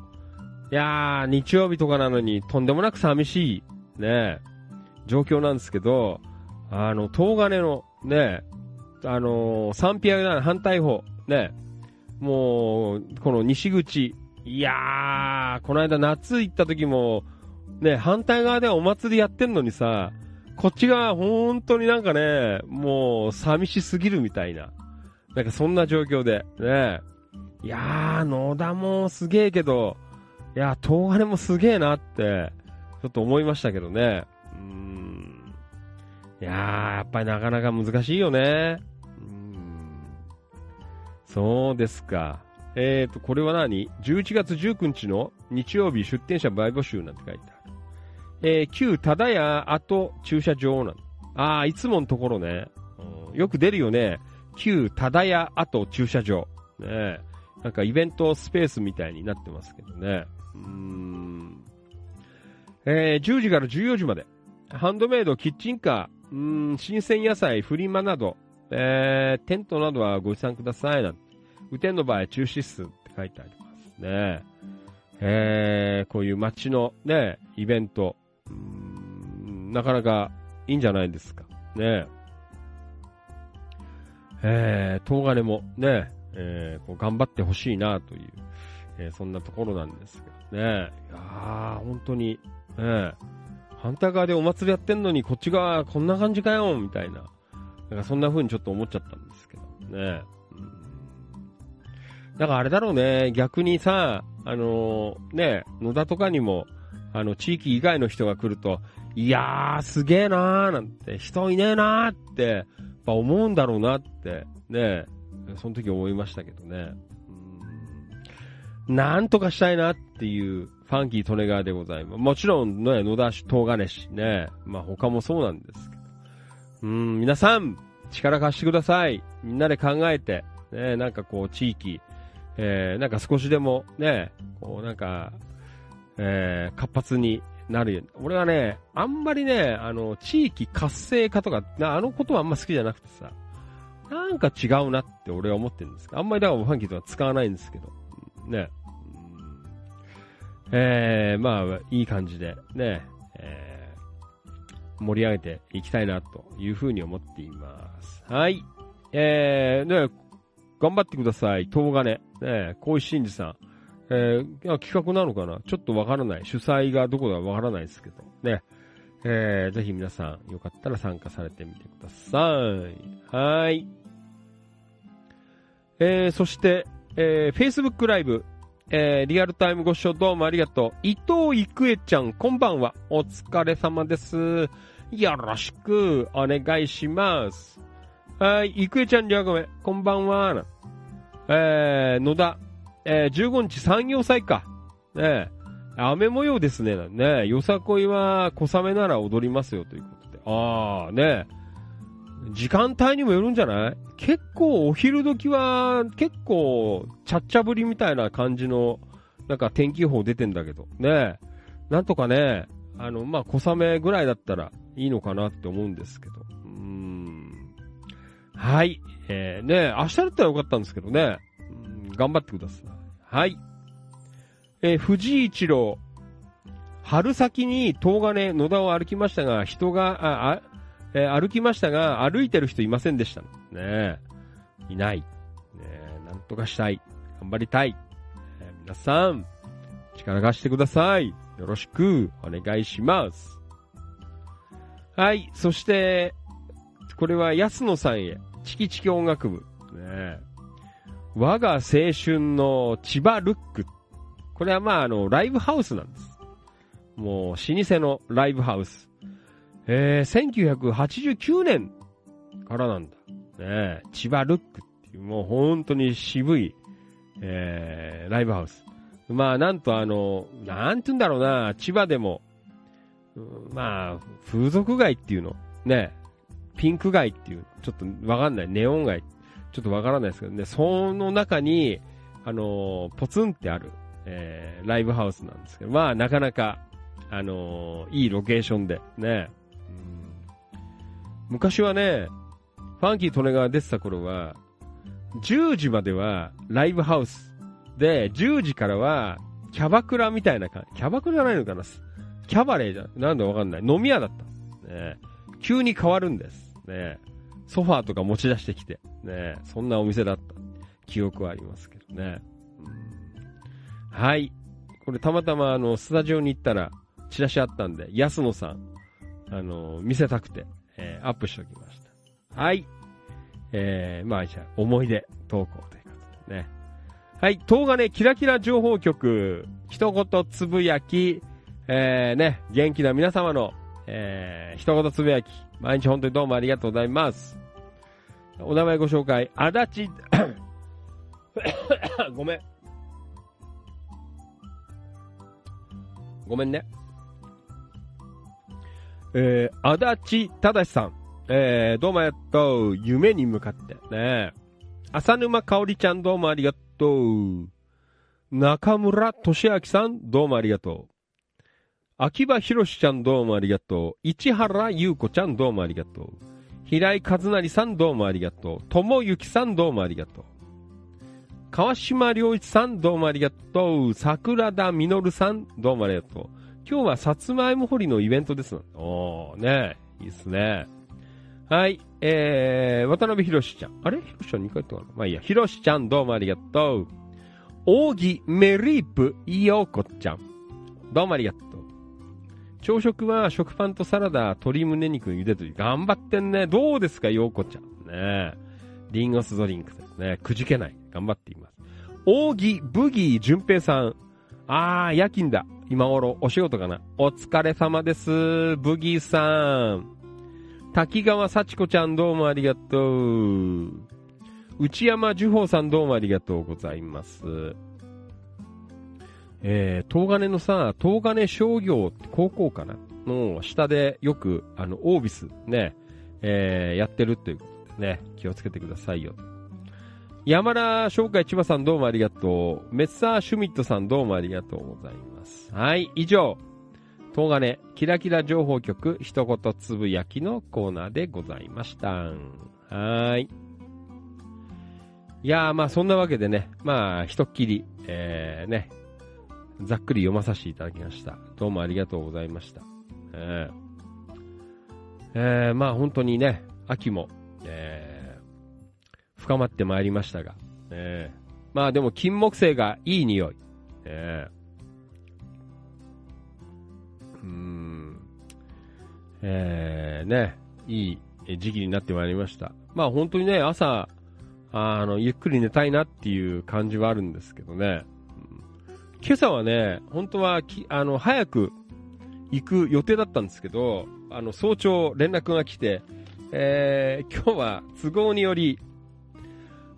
いやー、日曜日とかなのにとんでもなく寂しい、ね、状況なんですけど、あの、東金の、ね、あのー、サンピアが反対方、ね、もう、この西口、いやー、この間夏行った時も、ね、反対側ではお祭りやってんのにさ、こっち側本当になんかね、もう寂しすぎるみたいな。なんかそんな状況で、ね。いやー、野田もすげえけど、いやー、東金もすげえなって、ちょっと思いましたけどね。うん。いやー、やっぱりなかなか難しいよね。うん。そうですか。えーと、これは何 ?11 月19日の日曜日出店者売募集なんて書いてある。えー、旧忠屋跡駐車場なの。ああ、いつものところね。うんよく出るよね。旧忠屋跡駐車場。ねなんかイベントスペースみたいになってますけどね。うーん。えー、10時から14時まで。ハンドメイド、キッチンカー、うん、新鮮野菜、フリマなど、えー、テントなどはご持参ください。なんて。雨天の場合、中止っすって書いてありますね。えー、こういう街のね、イベント、なかなかいいんじゃないですか。ねえー、東金もね、えー、こう頑張ってほしいなという、えーそんなところなんですけどね。いや、本当に、ね反対側でお祭りやってんのにこっち側こんな感じかよ、みたいな。なんかそんな風にちょっと思っちゃったんですけどね。うんだからあれだろうね、逆にさ、あのーね、野田とかにも、あの、地域以外の人が来ると、いやー、すげえなーなんて、人いねえなーって、やっぱ思うんだろうなって、ね、その時思いましたけどね。うんなんとかしたいなっていう、ファンキー利根川でございます。もちろん、ね、野田市、東金市ね、まあ他もそうなんですけど。うん、皆さん、力貸してください。みんなで考えて、ね、なんかこう、地域、えー、なんか少しでもね、こうなんか、えー、活発になるように。俺はね、あんまりね、あの、地域活性化とか、なあのことはあんま好きじゃなくてさ、なんか違うなって俺は思ってるんですあんまりだからファンキーとは使わないんですけど、ね。えー、まあ、いい感じで、ね、えー、盛り上げていきたいなというふうに思っています。はい。えー、ね、頑張ってください。東金。ね、小石真二さん。えー、企画なのかな？ちょっとわからない。主催がどこだかわからないですけど。ね。えー、ぜひ皆さん、よかったら参加されてみてください。はい。えー、そして、えー、Facebook ライブ、えー、リアルタイムご視聴どうもありがとう。伊藤郁恵ちゃん、こんばんは。お疲れ様です。よろしくお願いします。はい、郁恵ちゃん、じゃあごめん。こんばんは。えー、野田、えー、15日産業祭か。ね、雨模様ですね。ねよさこいは小雨なら踊りますよということで。あー、ね時間帯にもよるんじゃない？結構お昼時は結構ちゃっちゃぶりみたいな感じのなんか天気予報出てんだけど。ねなんとかね、あの、まあ、小雨ぐらいだったらいいのかなって思うんですけど。うーん。はい。えー、ね明日だったらよかったんですけどね。頑張ってください。はい。え藤井一郎。春先に東金野田を歩きましたが、人が、あ、あ、え歩きましたが、歩いてる人いませんでした。ねえいない。ねえなんとかしたい。頑張りたい。え皆さん、力貸してください。よろしくお願いします。はい。そして、これは安野さんへ。チキチキ音楽部。ねえ我が青春の千葉ルック。これはまあ、あの、ライブハウスなんです。もう、老舗のライブハウス。えー、1989年からなんだ。ね千葉ルックっていう、もう本当に渋い、えー、ライブハウス。まあ、なんとあの、なんて言うんだろうな、千葉でも、まあ、風俗街っていうの。ねピンク街っていう、ちょっとわかんない。ネオン街。ちょっとわからないですけどね、その中に、あのーポツンってある、えーライブハウスなんですけど、まあ、なかなか、あのーいいロケーションで、ね。うん昔はね、ファンキー・トネが出てた頃は、10時まではライブハウス。で、10時からは、キャバクラみたいな感じ。キャバクラじゃないのかな？キャバレーじゃん。なんだわかんない。飲み屋だった。ね。急に変わるんです。ね。ソファーとか持ち出してきて。ね。そんなお店だった。記憶はありますけどね。はい。これたまたまあの、スタジオに行ったら、チラシあったんで、安野さん、あの、見せたくて、えーアップしておきました。はい。えー、まあじゃあ、思い出投稿ということでね。はい、東金キラキラ情報局、一言つぶやき、えー、ね、元気な皆様の、えー、一言つぶやき、毎日本当にどうもありがとうございます。お名前ご紹介、足立、*coughs* ごめん。ごめんね。えー、足立正さん。えー、どうもありがとう。夢に向かって。ね浅沼かおりちゃんどうもありがとう。中村俊明さんどうもありがとう。秋葉博士ちゃんどうもありがとう。市原優子ちゃんどうもありがとう。平井和成さんどうもありがとう。友幸さんどうもありがとう。川島良一さんどうもありがとう。桜田実さんどうもありがとう。今日はさつまいも掘りのイベントです。おー、ねいいっすね。はい、えー、渡辺博士ちゃん。あれ？博士ちゃん2回言ったかなまあいいや。博士ちゃんどうもありがとう。扇メリープよこちゃん。どうもありがとう。朝食は食パンとサラダ、鶏胸肉茹でと。頑張ってんね。どうですか、ようこちゃん。ねリンゴスドリンクですね。くじけない。頑張っています。扇ブギー淳平さん。あー、夜勤だ。今頃、お仕事かな。お疲れ様です。ブギーさん。滝川幸子ちゃんどうもありがとう。内山樹宝さんどうもありがとうございます。えー、東金のさ、東金商業高校かなの下でよく、あの、オービスね、えー、やってるっていうね、気をつけてくださいよ。山田商会千葉さんどうもありがとう。メッサーシュミットさんどうもありがとうございます。はい、以上。東金、キラキラ情報局、一言つぶやきのコーナーでございました。はい。いやー、まあそんなわけでね、まあ、ひとっきり、えー、ね、ざっくり読まさせていただきました。どうもありがとうございました。えー、えー、まあ本当にね、秋も、えー、深まってまいりましたが、えー、まあでも金木犀がいい匂い。えー、うーん、えー、ね、いい時期になってまいりました。まあ本当にね、朝、あの、ゆっくり寝たいなっていう感じはあるんですけどね。今朝はね、本当はき、あの、早く行く予定だったんですけど、あの、早朝連絡が来て、えー、今日は都合により、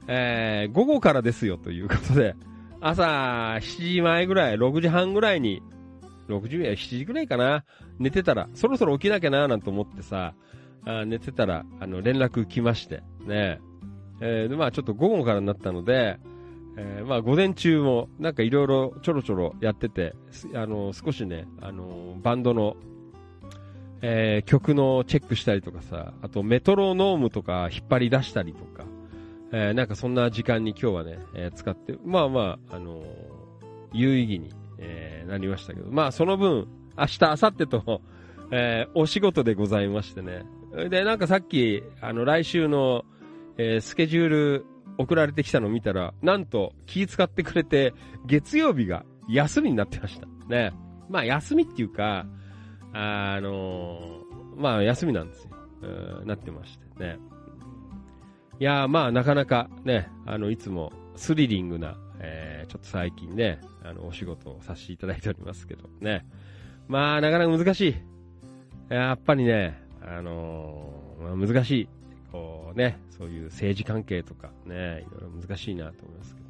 えー、午後からですよということで、朝7時前ぐらい、6時半ぐらいに、6時や7時ぐらいかな、寝てたら、そろそろ起きなきゃななんて思ってさ、あ寝てたら、あの、連絡来まして、ね。えー、で、まあちょっと午後からになったので、えーまあ午前中もなんかいろいろちょろちょろやってて、あの、少しね、あの、バンドの、えー曲のチェックしたりとかさ、あとメトロノームとか引っ張り出したりとか、えーなんかそんな時間に今日はね、え使って、まあまあ、あの有意義に、えなりましたけど、まあその分、明日、明後日と、えーお仕事でございましてね。で、なんかさっき、あの、来週の、えスケジュール送られてきたのを見たら、なんと気使ってくれて、月曜日が休みになってました。ね。まあ休みっていうか、あのーまあ休みなんですよ。うんなってましてね。いやまあなかなかね、あの、いつもスリリングな、えーちょっと最近ね、あの、お仕事をさせていただいておりますけどね。まあなかなか難しい。やっぱりね、あのーまあ難しい。こうね、そういう政治関係とかね、いろいろ難しいなと思いますけど。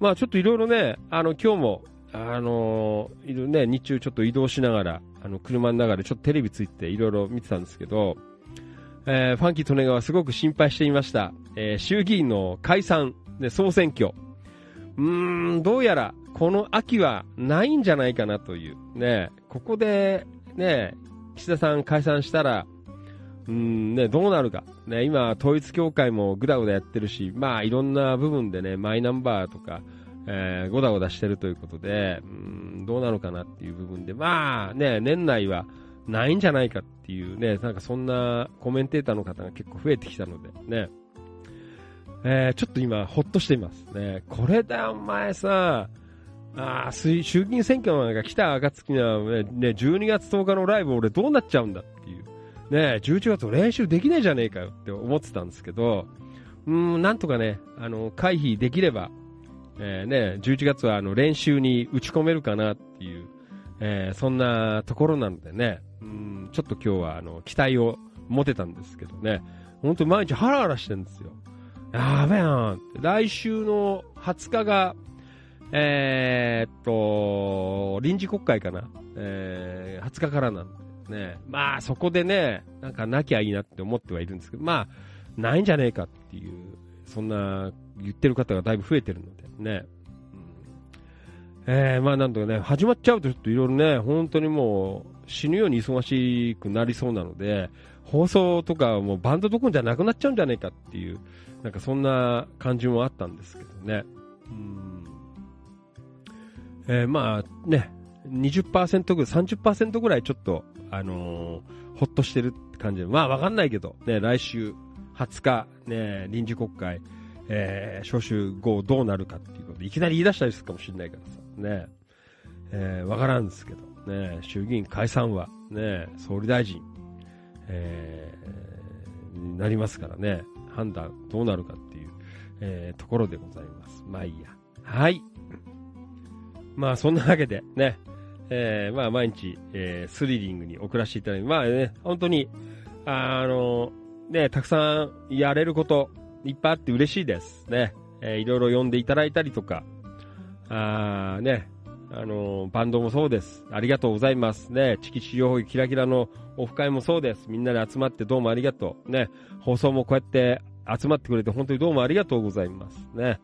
まあちょっといろいろね、あの今日も、あのいろね、日中ちょっと移動しながら、あの車の中でちょっとテレビついていろいろ見てたんですけど、えーファンキー利根川はすごく心配していました。えー衆議院の解散、で、総選挙。うーん、どうやら、この秋はないんじゃないかなという。ね、ここで、ね、岸田さん解散したら、うん、ね、どうなるか。ね、今、統一協会もぐだぐだやってるし、まあ、いろんな部分でね、マイナンバーとか、えー、ごだごだしてるということで、うん、どうなのかなっていう部分で、まあ、ね、年内はないんじゃないかっていうね、なんかそんなコメンテーターの方が結構増えてきたので、ね、えー、ちょっと今、ほっとしています。ね、これだ、お前さ、あ衆議院選挙なんか来た暁にはね、ね、12月10日のライブ俺どうなっちゃうんだっていう。ね、11月練習できねえじゃねえかよって思ってたんですけど、うん、なんとかね、あの、回避できれば、えーね、11月はあの練習に打ち込めるかなっていう、えーそんなところなのでね、うん、ちょっと今日はあの、期待を持てたんですけどね、本当に毎日ハラハラしてるんですよ。やべえな来週の20日が、えーっと、臨時国会かな。えー、20日からなんでね。まあ、そこでね、なんかなきゃいいなって思ってはいるんですけど、まあ、ないんじゃねえかっていう、そんな言ってる方がだいぶ増えてるのでね。うんえー、まあなんとかね、始まっちゃうとちょっといろいろね、本当にもう死ぬように忙しくなりそうなので、放送とかもうバンドどころじゃなくなっちゃうんじゃねえかっていう、なんかそんな感じもあったんですけどね。うんえーまあね、20%ぐらい、30%ぐらいちょっと、あのーほっとしてるって感じ。で、まあわかんないけど、ね、来週20日、ね、臨時国会、えー、召集後どうなるかっていうことで、いきなり言い出したりするかもしれないからさ、ね、えーわからんですけど、ね、衆議院解散は、ね、総理大臣、えーになりますからね、判断どうなるかっていう、えーところでございます。まあいいや。はい。まあそんなわけでね、えーまあ毎日、えースリリングに送らせていただいて、まあね、本当に、あの、ね、たくさんやれることいっぱいあって嬉しいです。ね、えーいろいろ読んでいただいたりとか、あね、あのバンドもそうです。ありがとうございます。ね、チキチキ情報キラキラのオフ会もそうです。みんなで集まってどうもありがとう。ね、放送もこうやって集まってくれて本当にどうもありがとうございます。ね。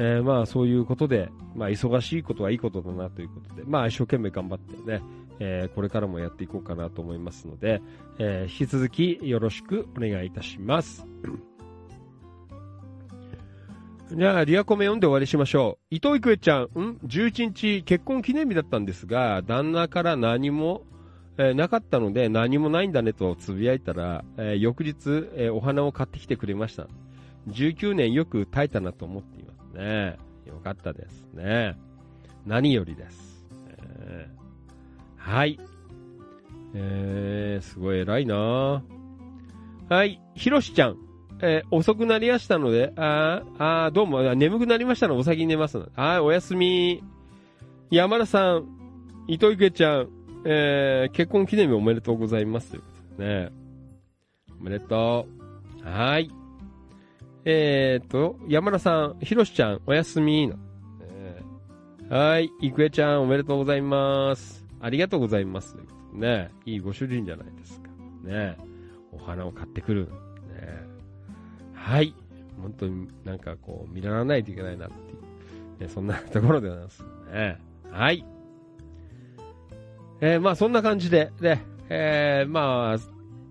えーまあそういうことで、まあ忙しいことはいいことだなということで、まあ一生懸命頑張ってね、えーこれからもやっていこうかなと思いますので、えー引き続きよろしくお願いいたします。*clears throat* じゃあ、リアコメ読んで終わりしましょう。伊藤郁恵ちゃん、ん ?11 日結婚記念日だったんですが、旦那から何も、えーなかったので何もないんだねとつぶやいたら、えー翌日、えーお花を買ってきてくれました。19年よく耐えたなと思ってね。よかったですね。何よりです。えーはい。えー、すごい偉いなはい、ひろしちゃん。えー遅くなりやしたので、あーあー、どうも、眠くなりましたの？でお先に寝ます。はい、おやすみ。山田さん、伊藤郁恵ちゃん、えー結婚記念日おめでとうございます。ということでね。おめでとう。はい。えーっと、山田さん、ひろしちゃん、おやすみ。えーはい、郁恵ちゃん、おめでとうございます。ありがとうございます。ね。いいご主人じゃないですか。ね。お花を買ってくる。ね。はい。本当になんかこう、見習わないといけないなっていう、ね、そんなところでございますね。はい。えーまあそんな感じで、ね、えーまあ、今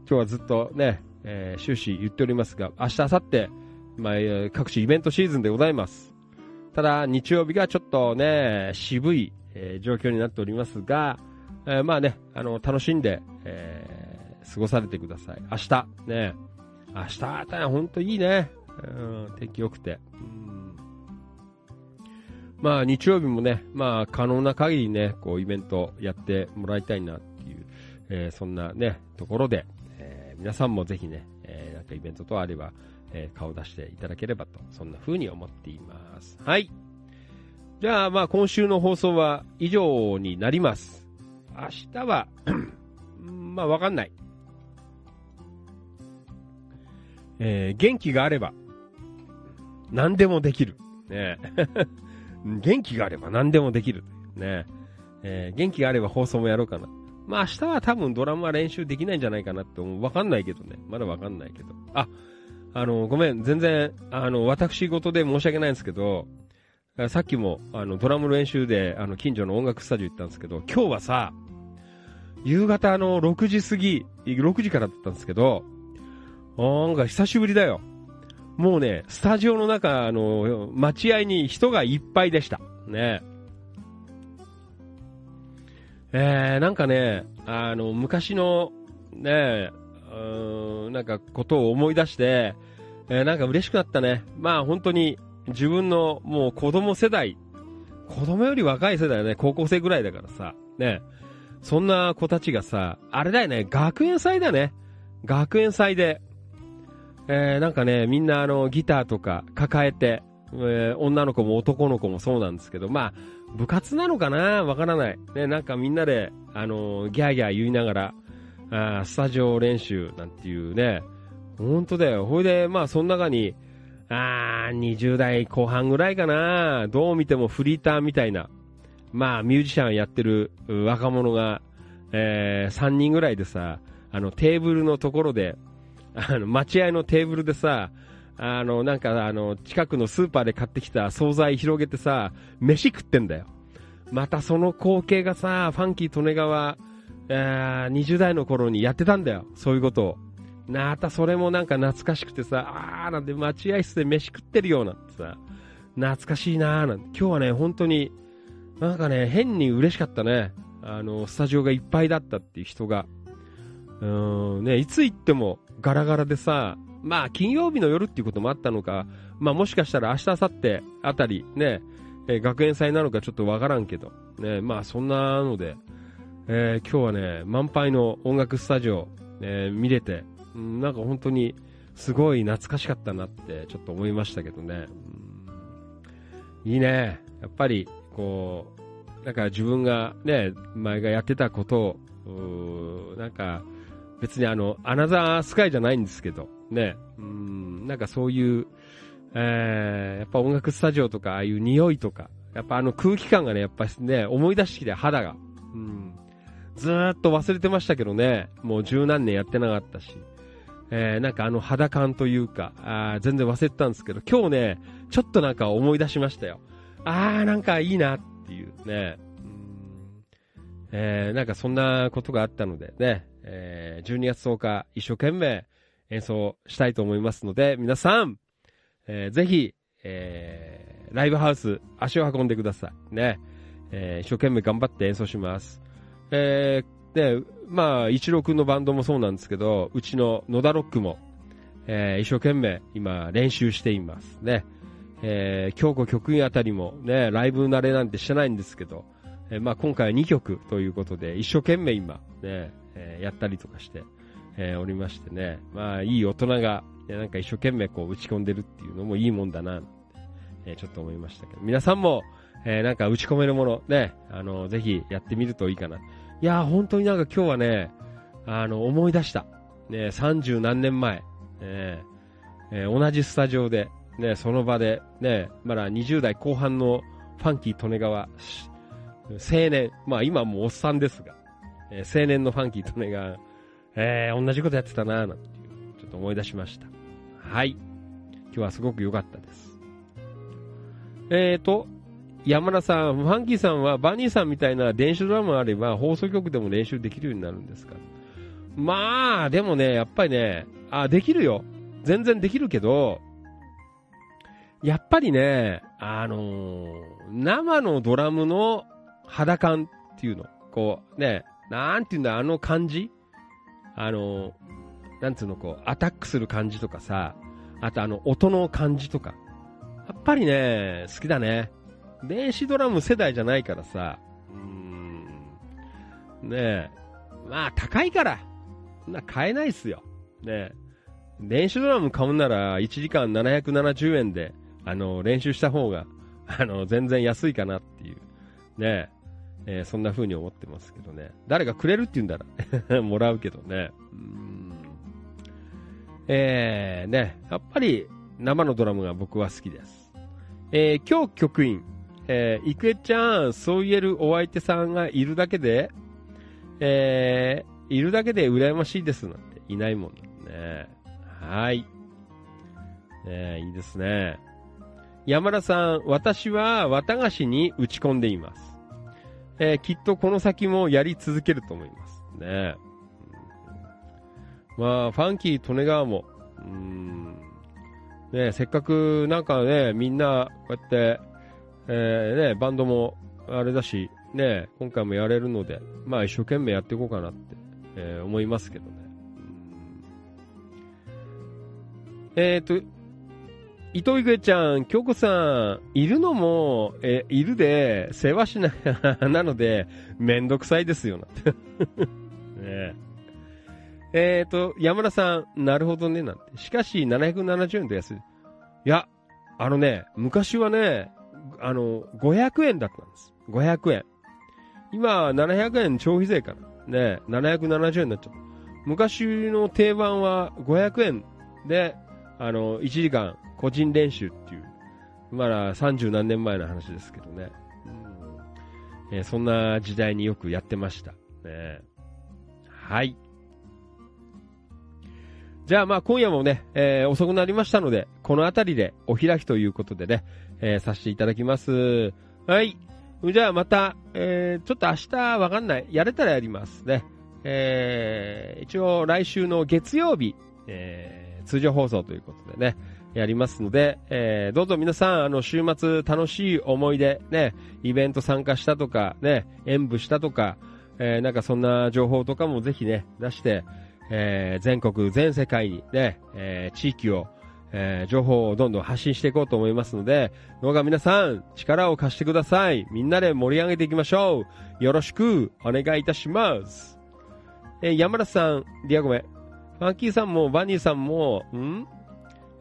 日はずっとね、えー終始言っておりますが、明日、明後日、まあ、各種イベントシーズンでございます。ただ、日曜日がちょっとね、渋い、えー状況になっておりますが、えーまあね、あの、楽しんで、えー過ごされてください。明日、ね、明日あたりは本当いいね。うん、天気良くて。うんまあ日曜日もね、まあ可能な限りね、こうイベントやってもらいたいなっていう、えーそんなね、ところで、えー皆さんもぜひね、えーなんかイベントとあれば、えー顔出していただければと、そんな風に思っています。はい。じゃあまあ今週の放送は以上になります。明日は、*clears throat* まあわかんない。えー元気があれば、何でもできる。ね *laughs* 元気があれば何でもできる。ねえー元気があれば放送もやろうかな。まあ明日は多分ドラムは練習できないんじゃないかなって思う。わかんないけどね。まだわかんないけど。あ、あの、ごめん。全然、あの、私事で申し訳ないんですけど、さっきも、あの、ドラムの練習で、あの、近所の音楽スタジオ行ったんですけど、今日はさ、夕方の、6時過ぎ、6時からだったんですけど、なんか久しぶりだよ。もうね、スタジオの中、あの、待合に人がいっぱいでした。ね。えー、なんかね、あの、昔の、ね、うん、なんかことを思い出して、えーなんか嬉しくなったね。まあ本当に自分のもう子供世代、子供より若い世代ね、高校生ぐらいだからさ、ね。そんな子たちがさ、あれだよね、学園祭だね。学園祭で、えーなんかね、みんなあの、ギターとか抱えて、えー女の子も男の子もそうなんですけど、まあ、部活なのかな？わからない。ね、なんかみんなで、あのーギャーギャー言いながら、スタジオ練習なんていうね、本当だよ。ほいで、まあ、その中に、あー、20代後半ぐらいかなどう見てもフリーターみたいな、まあ、ミュージシャンやってる若者が、えー、3人ぐらいでさ、あの、テーブルのところで、あの、待合のテーブルでさ、あの、なんか、あの、近くのスーパーで買ってきた惣菜広げてさ、飯食ってんだよ。またその光景がさ、ファンキー利根川、えー20代の頃にやってたんだよ。そういうことを。またそれもなんか懐かしくてさ、あーなんて待合室で飯食ってるようなんてさ、懐かしいなーなんて。今日はね、本当に、なんかね、変に嬉しかったね。あの、スタジオがいっぱいだったっていう人が。うーん、ね、いつ行ってもガラガラでさ、まあ、金曜日の夜っていうこともあったのか、まあ、もしかしたら明日、明後日あたり、ね、学園祭なのかちょっとわからんけど、ね、まあ、そんなので、えー今日はね、満杯の音楽スタジオ、えー見れて、なんか本当に、すごい懐かしかったなって、ちょっと思いましたけどね。いいね。やっぱり、こう、なんか自分がね、前がやってたことを、なんか、別にあの、アナザースカイじゃないんですけど、ね、うん、なんかそういう、えー、やっぱ音楽スタジオとか、ああいう匂いとか、やっぱあの空気感がね、やっぱね、思い出してきて肌が、ずーっと忘れてましたけどね、もう十何年やってなかったし、えー、なんかあの肌感というか、あ全然忘れてたんですけど、今日ね、ちょっとなんか思い出しましたよ。あー、なんかいいなっていうね。うんえー、なんかそんなことがあったのでね、えー、12月10日一生懸命演奏したいと思いますので、皆さん、えー、ぜひ、えー、ライブハウス足を運んでください。ね。えー、一生懸命頑張って演奏します。えー、で、まあ、一郎くんのバンドもそうなんですけど、うちの野田ロックも、えー、一生懸命今練習しています。ね。えー、京子局員あたりもね、ライブ慣れなんてしてないんですけど、えーまあ今回は2曲ということで、一生懸命今、ね、えーやったりとかして、えーおりましてね、まあいい大人が、ねなんか一生懸命こう打ち込んでるっていうのもいいもんだな、えーちょっと思いましたけど、皆さんも、えーなんか打ち込めるもの、ね、あの、ぜひやってみるといいかな。いやー、本当になんか今日はね、あの、思い出した。ね、30何年前、えーえー同じスタジオで、ね、その場で、ね、まだ20代後半のファンキー利根川、し青年、まあ今もうおっさんですが、えー青年のファンキー利根川、えー同じことやってたなーなんていう、ちょっと思い出しました。はい。今日はすごく良かったです。えーと、山田さん、ファンキーさんはバニーさんみたいな電子ドラムあれば放送局でも練習できるようになるんですか？まあ、でもね、やっぱりね、あ、できるよ。全然できるけど、やっぱりね、あのー生のドラムの肌感っていうの。こう、ね、なんていうんだ、あの感じ？あのーなんつうの、こう、アタックする感じとかさ、あとあの、音の感じとか。やっぱりね、好きだね。電子ドラム世代じゃないからさ、うーん、ねえ、まあ高いから、な買えないっすよ。ねえ、電子ドラム買うんなら1時間770円で、あの、練習した方が、あの、全然安いかなっていう、ねえ、えーそんな風に思ってますけどね。誰かくれるって言うんだら、*laughs* もらうけどね。うーん。えー、ね、やっぱり生のドラムが僕は好きです。えー、今日局員、えー、いくえちゃん、そう言えるお相手さんがいるだけで、えー、いるだけで羨ましいですなんていないもんね。はい。ねいいですね。山田さん、私は綿菓子に打ち込んでいます。えーきっとこの先もやり続けると思います。ねうんまあ、ファンキー・利根川も、うん、ねせっかくなんかね、みんな、こうやって、えーね、バンドもあれだし、ね、今回もやれるので、まあ一生懸命やっていこうかなって、えー思いますけどね。えっ、と、伊藤郁恵ちゃん、京子さん、いるのも、えーいるで、世話しな、なので、めんどくさいですよ、なんて。ねえっ、と、山田さん、なるほどね、なんて。しかし、770円と安い。いや、あのね、昔はね、あの、500円だったんです。500円。今は700円消費税から。ね、770円になっちゃった。昔の定番は500円で、あの、1時間個人練習っていう、まだ30何年前の話ですけどね。うんえーそんな時代によくやってました。ね、はい。じゃあまあ今夜もね、えー遅くなりましたので、この辺りでお開きということでね、えーさせていただきます。はい。じゃあまた、えーちょっと明日わかんない。やれたらやりますね。えー一応来週の月曜日、えー通常放送ということでね、やりますので、えーどうぞ皆さん、あの、週末楽しい思い出、ね、イベント参加したとか、ね、演舞したとか、えーなんかそんな情報とかもぜひね、出して、えー全国、全世界にね、えー地域を、えー情報をどんどん発信していこうと思いますので、どうか皆さん、力を貸してください。みんなで盛り上げていきましょう。よろしくお願いいたします。えー山田さん、リアゴメ、ファンキーさんもバニーさんも、ん？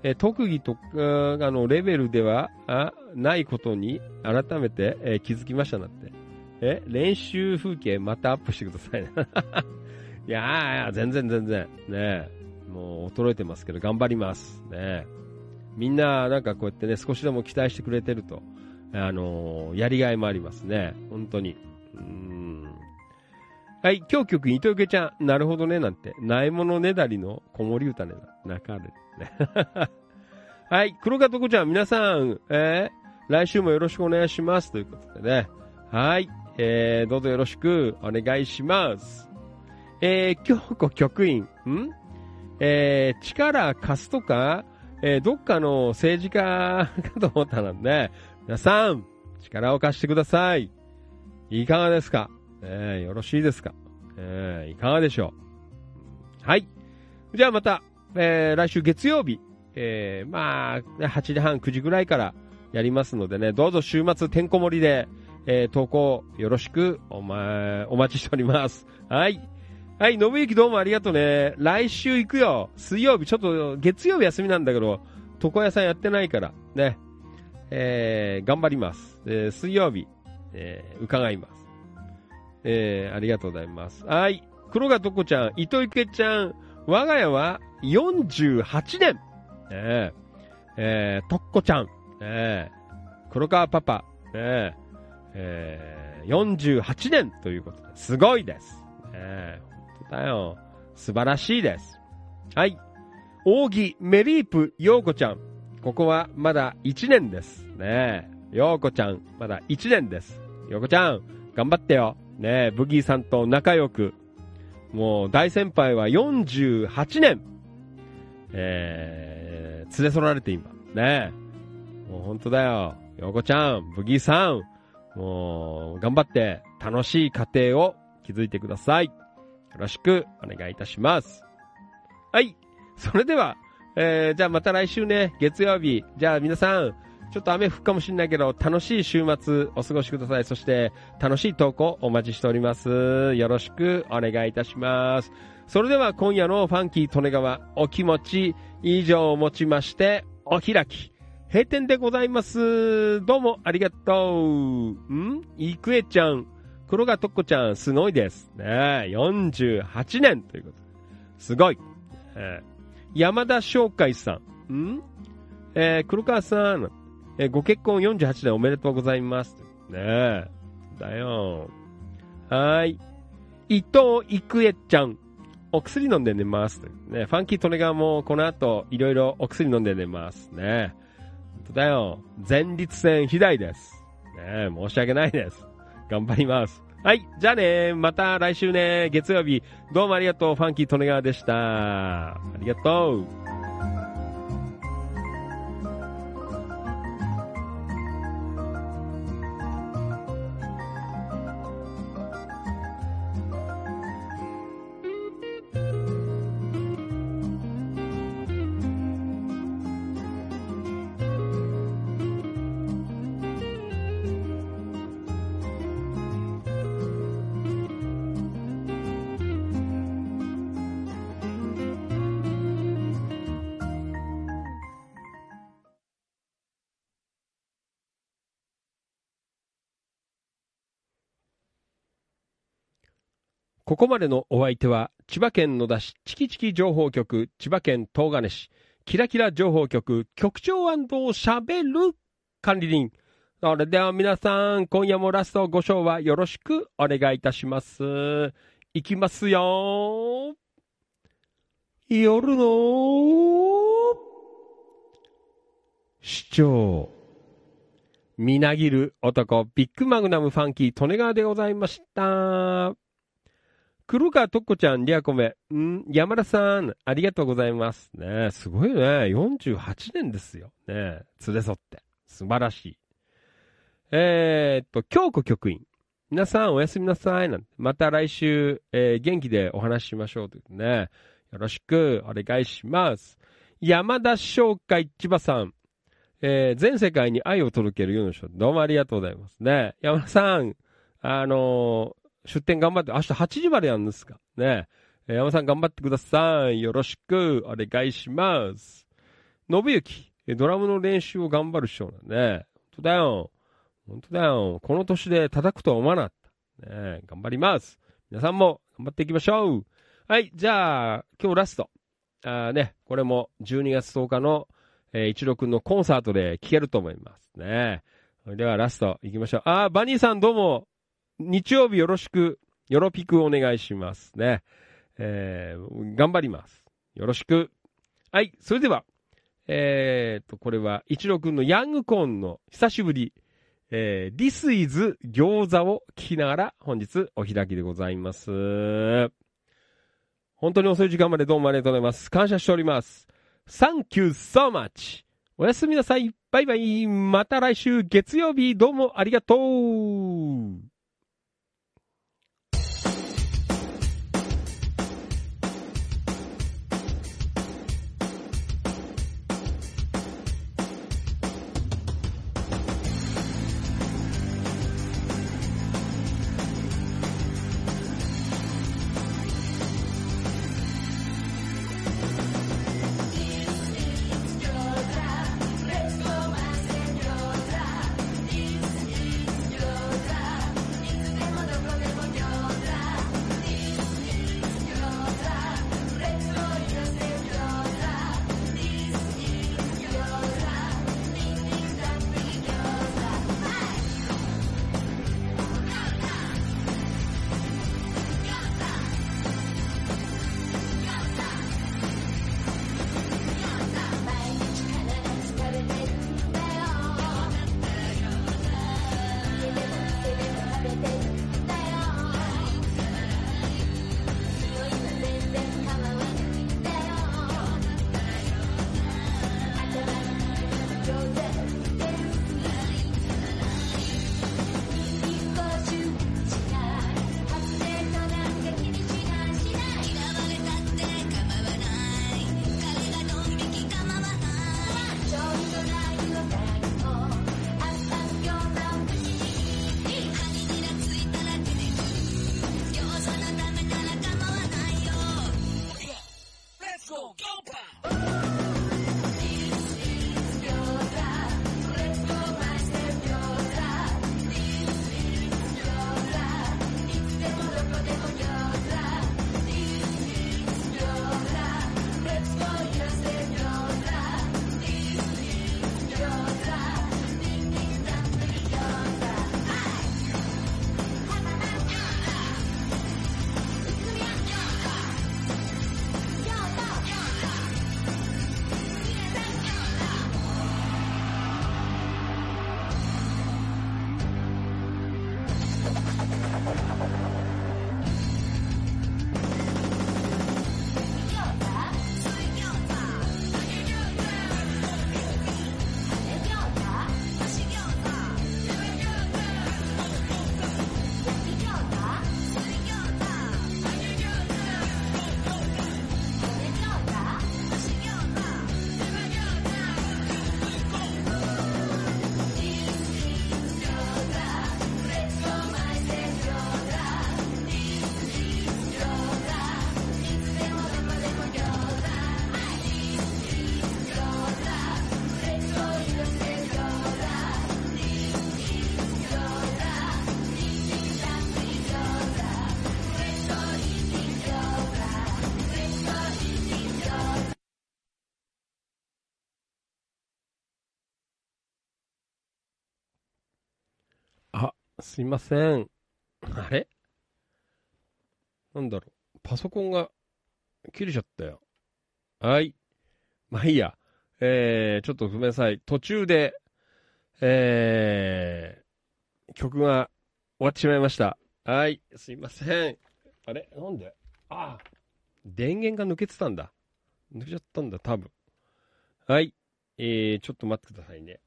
えー特技とか、あの、レベルでは、あ、ないことに、改めて、えー気づきましたなって。え、練習風景またアップしてくださいね。*laughs* いやー、全然全然。ねもう衰えてますけど、頑張ります。ねみんな、なんかこうやってね、少しでも期待してくれてると、あのーやりがいもありますね。本当に。うん。はい、今日曲、糸受ちゃん。なるほどね、なんて。ないものねだりの子守歌ね。泣かれるね。*laughs* はい、黒川とこちゃん、皆さん、えー、来週もよろしくお願いします。ということでね。はい、えー、どうぞよろしくお願いします。えー、京子局員、ん？えー、力貸すとか、えー、どっかの政治家かと思ったので、皆さん、力を貸してください。いかがですか？えー、よろしいですか？えー、いかがでしょう？はい。じゃあまた、えー、来週月曜日、えー、まあ、8時半、9時ぐらいからやりますのでね、どうぞ週末てんこ盛りで、えー、投稿よろしくおま、お待ちしております。はい。はい、信之どうもありがとうね。来週行くよ。水曜日、ちょっと月曜日休みなんだけど、床屋さんやってないから、ね。えー、頑張ります。えー、水曜日、えー、伺います。えー、ありがとうございます。はい。黒川とこちゃん、糸池ちゃん、我が家は48年。えー、えー、とっこちゃん、えー、黒川パパ、えー、えー、48年ということで、すごいです。え、だよ。素晴らしいです。はい。扇メリープ陽子ちゃん。ここはまだ1年です。ねえ。陽子ちゃん、まだ1年です。陽子ちゃん、頑張ってよ。ねえ、ブギーさんと仲良く。もう大先輩は48年。えー、連れ添られて今。ねえ。もう本当だよ。陽子ちゃん、ブギーさん。もう、頑張って楽しい家庭を築いてください。よろしくお願いいたします。はい。それでは、えー、じゃあまた来週ね、月曜日。じゃあ皆さん、ちょっと雨降るかもしれないけど、楽しい週末お過ごしください。そして、楽しい投稿お待ちしております。よろしくお願いいたします。それでは今夜のファンキー利根川お気持ち以上をもちまして、お開き。閉店でございます。どうもありがとう。ん？いくえちゃん、黒川とっこちゃん、すごいです。ね48年ということ。すごい。えー山田翔海さん。ん？えー黒川さん、えーご結婚48年おめでとうございます。ねえ。だよ。はい。伊藤郁恵ちゃん。お薬飲んで寝ます。ね、ファンキートネガーもこの後いろいろお薬飲んで寝ます。ね。本当だよ。前立腺肥大です。ね申し訳ないです。頑張ります。はい。じゃあね。また来週ね。月曜日。どうもありがとう。ファンキートネガーでした。ありがとう。ここまでのお相手は、千葉県野田市チキチキ情報局、千葉県東金市、キラキラ情報局、局長しゃべる管理人。それでは皆さん、今夜もラストご賞はよろしくお願いいたします。いきますよ。夜の市長。みなぎる男、ビッグマグナムファンキー、利根川でございました。黒川とっこちゃん、リアコメ。ん山田さん、ありがとうございます。ねすごいね。48年ですよ。ね連れ添って。素晴らしい。えー、っと、京子局員。皆さん、おやすみなさい。なんまた来週、えー元気でお話ししましょうというね。よろしくお願いします。山田商会千葉さん。えー全世界に愛を届けるような人、どうもありがとうございますね。山田さん、あの出店頑張って、明日8時までやるんですかね。えー山さん頑張ってください。よろしくお願いします。信行、えドラムの練習を頑張る人なんでね。本当だよ。本当だよ。この年で叩くとは思わなかった。ね、頑張ります。皆さんも頑張っていきましょう。はい、じゃあ、今日ラスト。あーね、これも12月10日の、えー、一郎くんのコンサートで聴けると思いますね。それではラスト行きましょう。あ、バニーさんどうも、日曜日よろしくよろぴくお願いしますね。えー、頑張ります。よろしく。はい、それでは、えーと、これは、一郎くんのヤングコーンの久しぶり、えー、This is 餃子を聞きながら本日お開きでございます。本当に遅い時間までどうもありがとうございます。感謝しております。Thank you so much! おやすみなさい。バイバイ。また来週月曜日どうもありがとう。すいません。あれ？なんだろう。パソコンが切れちゃったよ。はい。まあいいや。えー、ちょっとごめんなさい。途中で、えー、曲が終わってしまいました。はい。すいません。あれ？なんで？ああ。電源が抜けてたんだ。抜けちゃったんだ、多分。はい。えー、ちょっと待ってくださいね。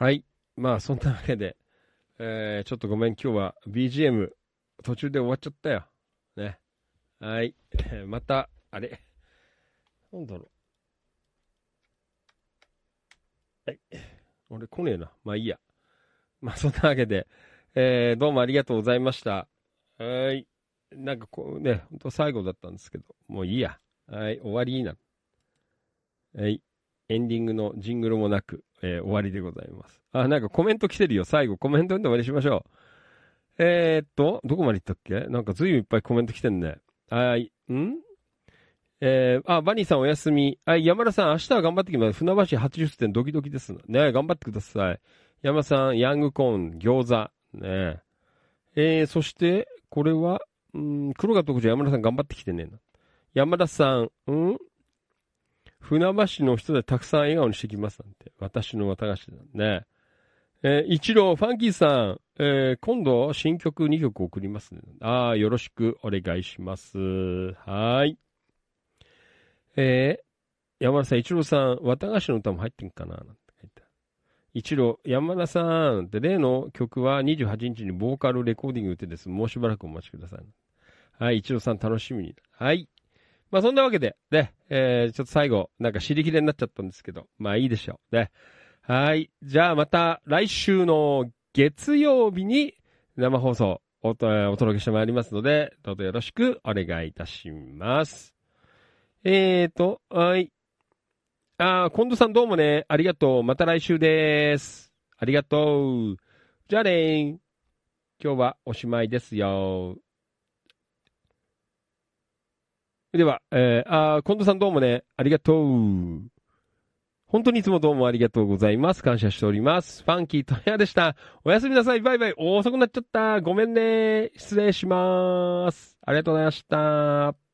はい。まあ、そんなわけで、えー、ちょっとごめん、今日は BGM 途中で終わっちゃったよ。ね。はい。*laughs* また、あれ？なんだろう。はい。俺来ねえな。まあいいや。まあそんなわけで、えー、どうもありがとうございました。はい。なんかこうね、ほんと最後だったんですけど、もういいや。はい、終わりな。はい。エンディングのジングルもなく、えー終わりでございます。あ、なんかコメント来てるよ。最後コメント読んで終わりしましょう。えー、っと、どこまで行ったっけ？なんか随分いっぱいコメント来てんね。はい。ん？えー、あ、バニーさんお休み。あ、山田さん明日は頑張ってきます。船橋80点ドキドキです。ね頑張ってください。山田さん、ヤングコーン、餃子。ねえー、そして、これは、うん、黒が特徴山田さん頑張ってきてねえな。山田さん、ん？船橋の人でたくさん笑顔にしてきますなんて。私の綿菓子だね。えー、一郎、ファンキーさん、えー、今度新曲2曲送りますね。ああ、よろしくお願いします。はい。えー、山田さん、一郎さん、綿菓子の歌も入ってんかななんて書いて一郎、山田さんって例の曲は28日にボーカルレコーディング打ってです。もうしばらくお待ちください。はい、一郎さん楽しみに。はい。まあそんなわけで、ね、えー、ちょっと最後、なんか尻切れになっちゃったんですけど、まあいいでしょう。ね。はい。じゃあまた来週の月曜日に生放送おお届けしてまいりますので、どうぞよろしくお願いいたします。えーと、はい。あー、近藤さんどうもね、ありがとう。また来週です。ありがとう。じゃあねー。今日はおしまいですよ。では、えー、あ、近藤さんどうもね、ありがとう。本当にいつもどうもありがとうございます。感謝しております。ファンキートヤでした。おやすみなさい。バイバイ。遅くなっちゃった。ごめんね。失礼します。ありがとうございました。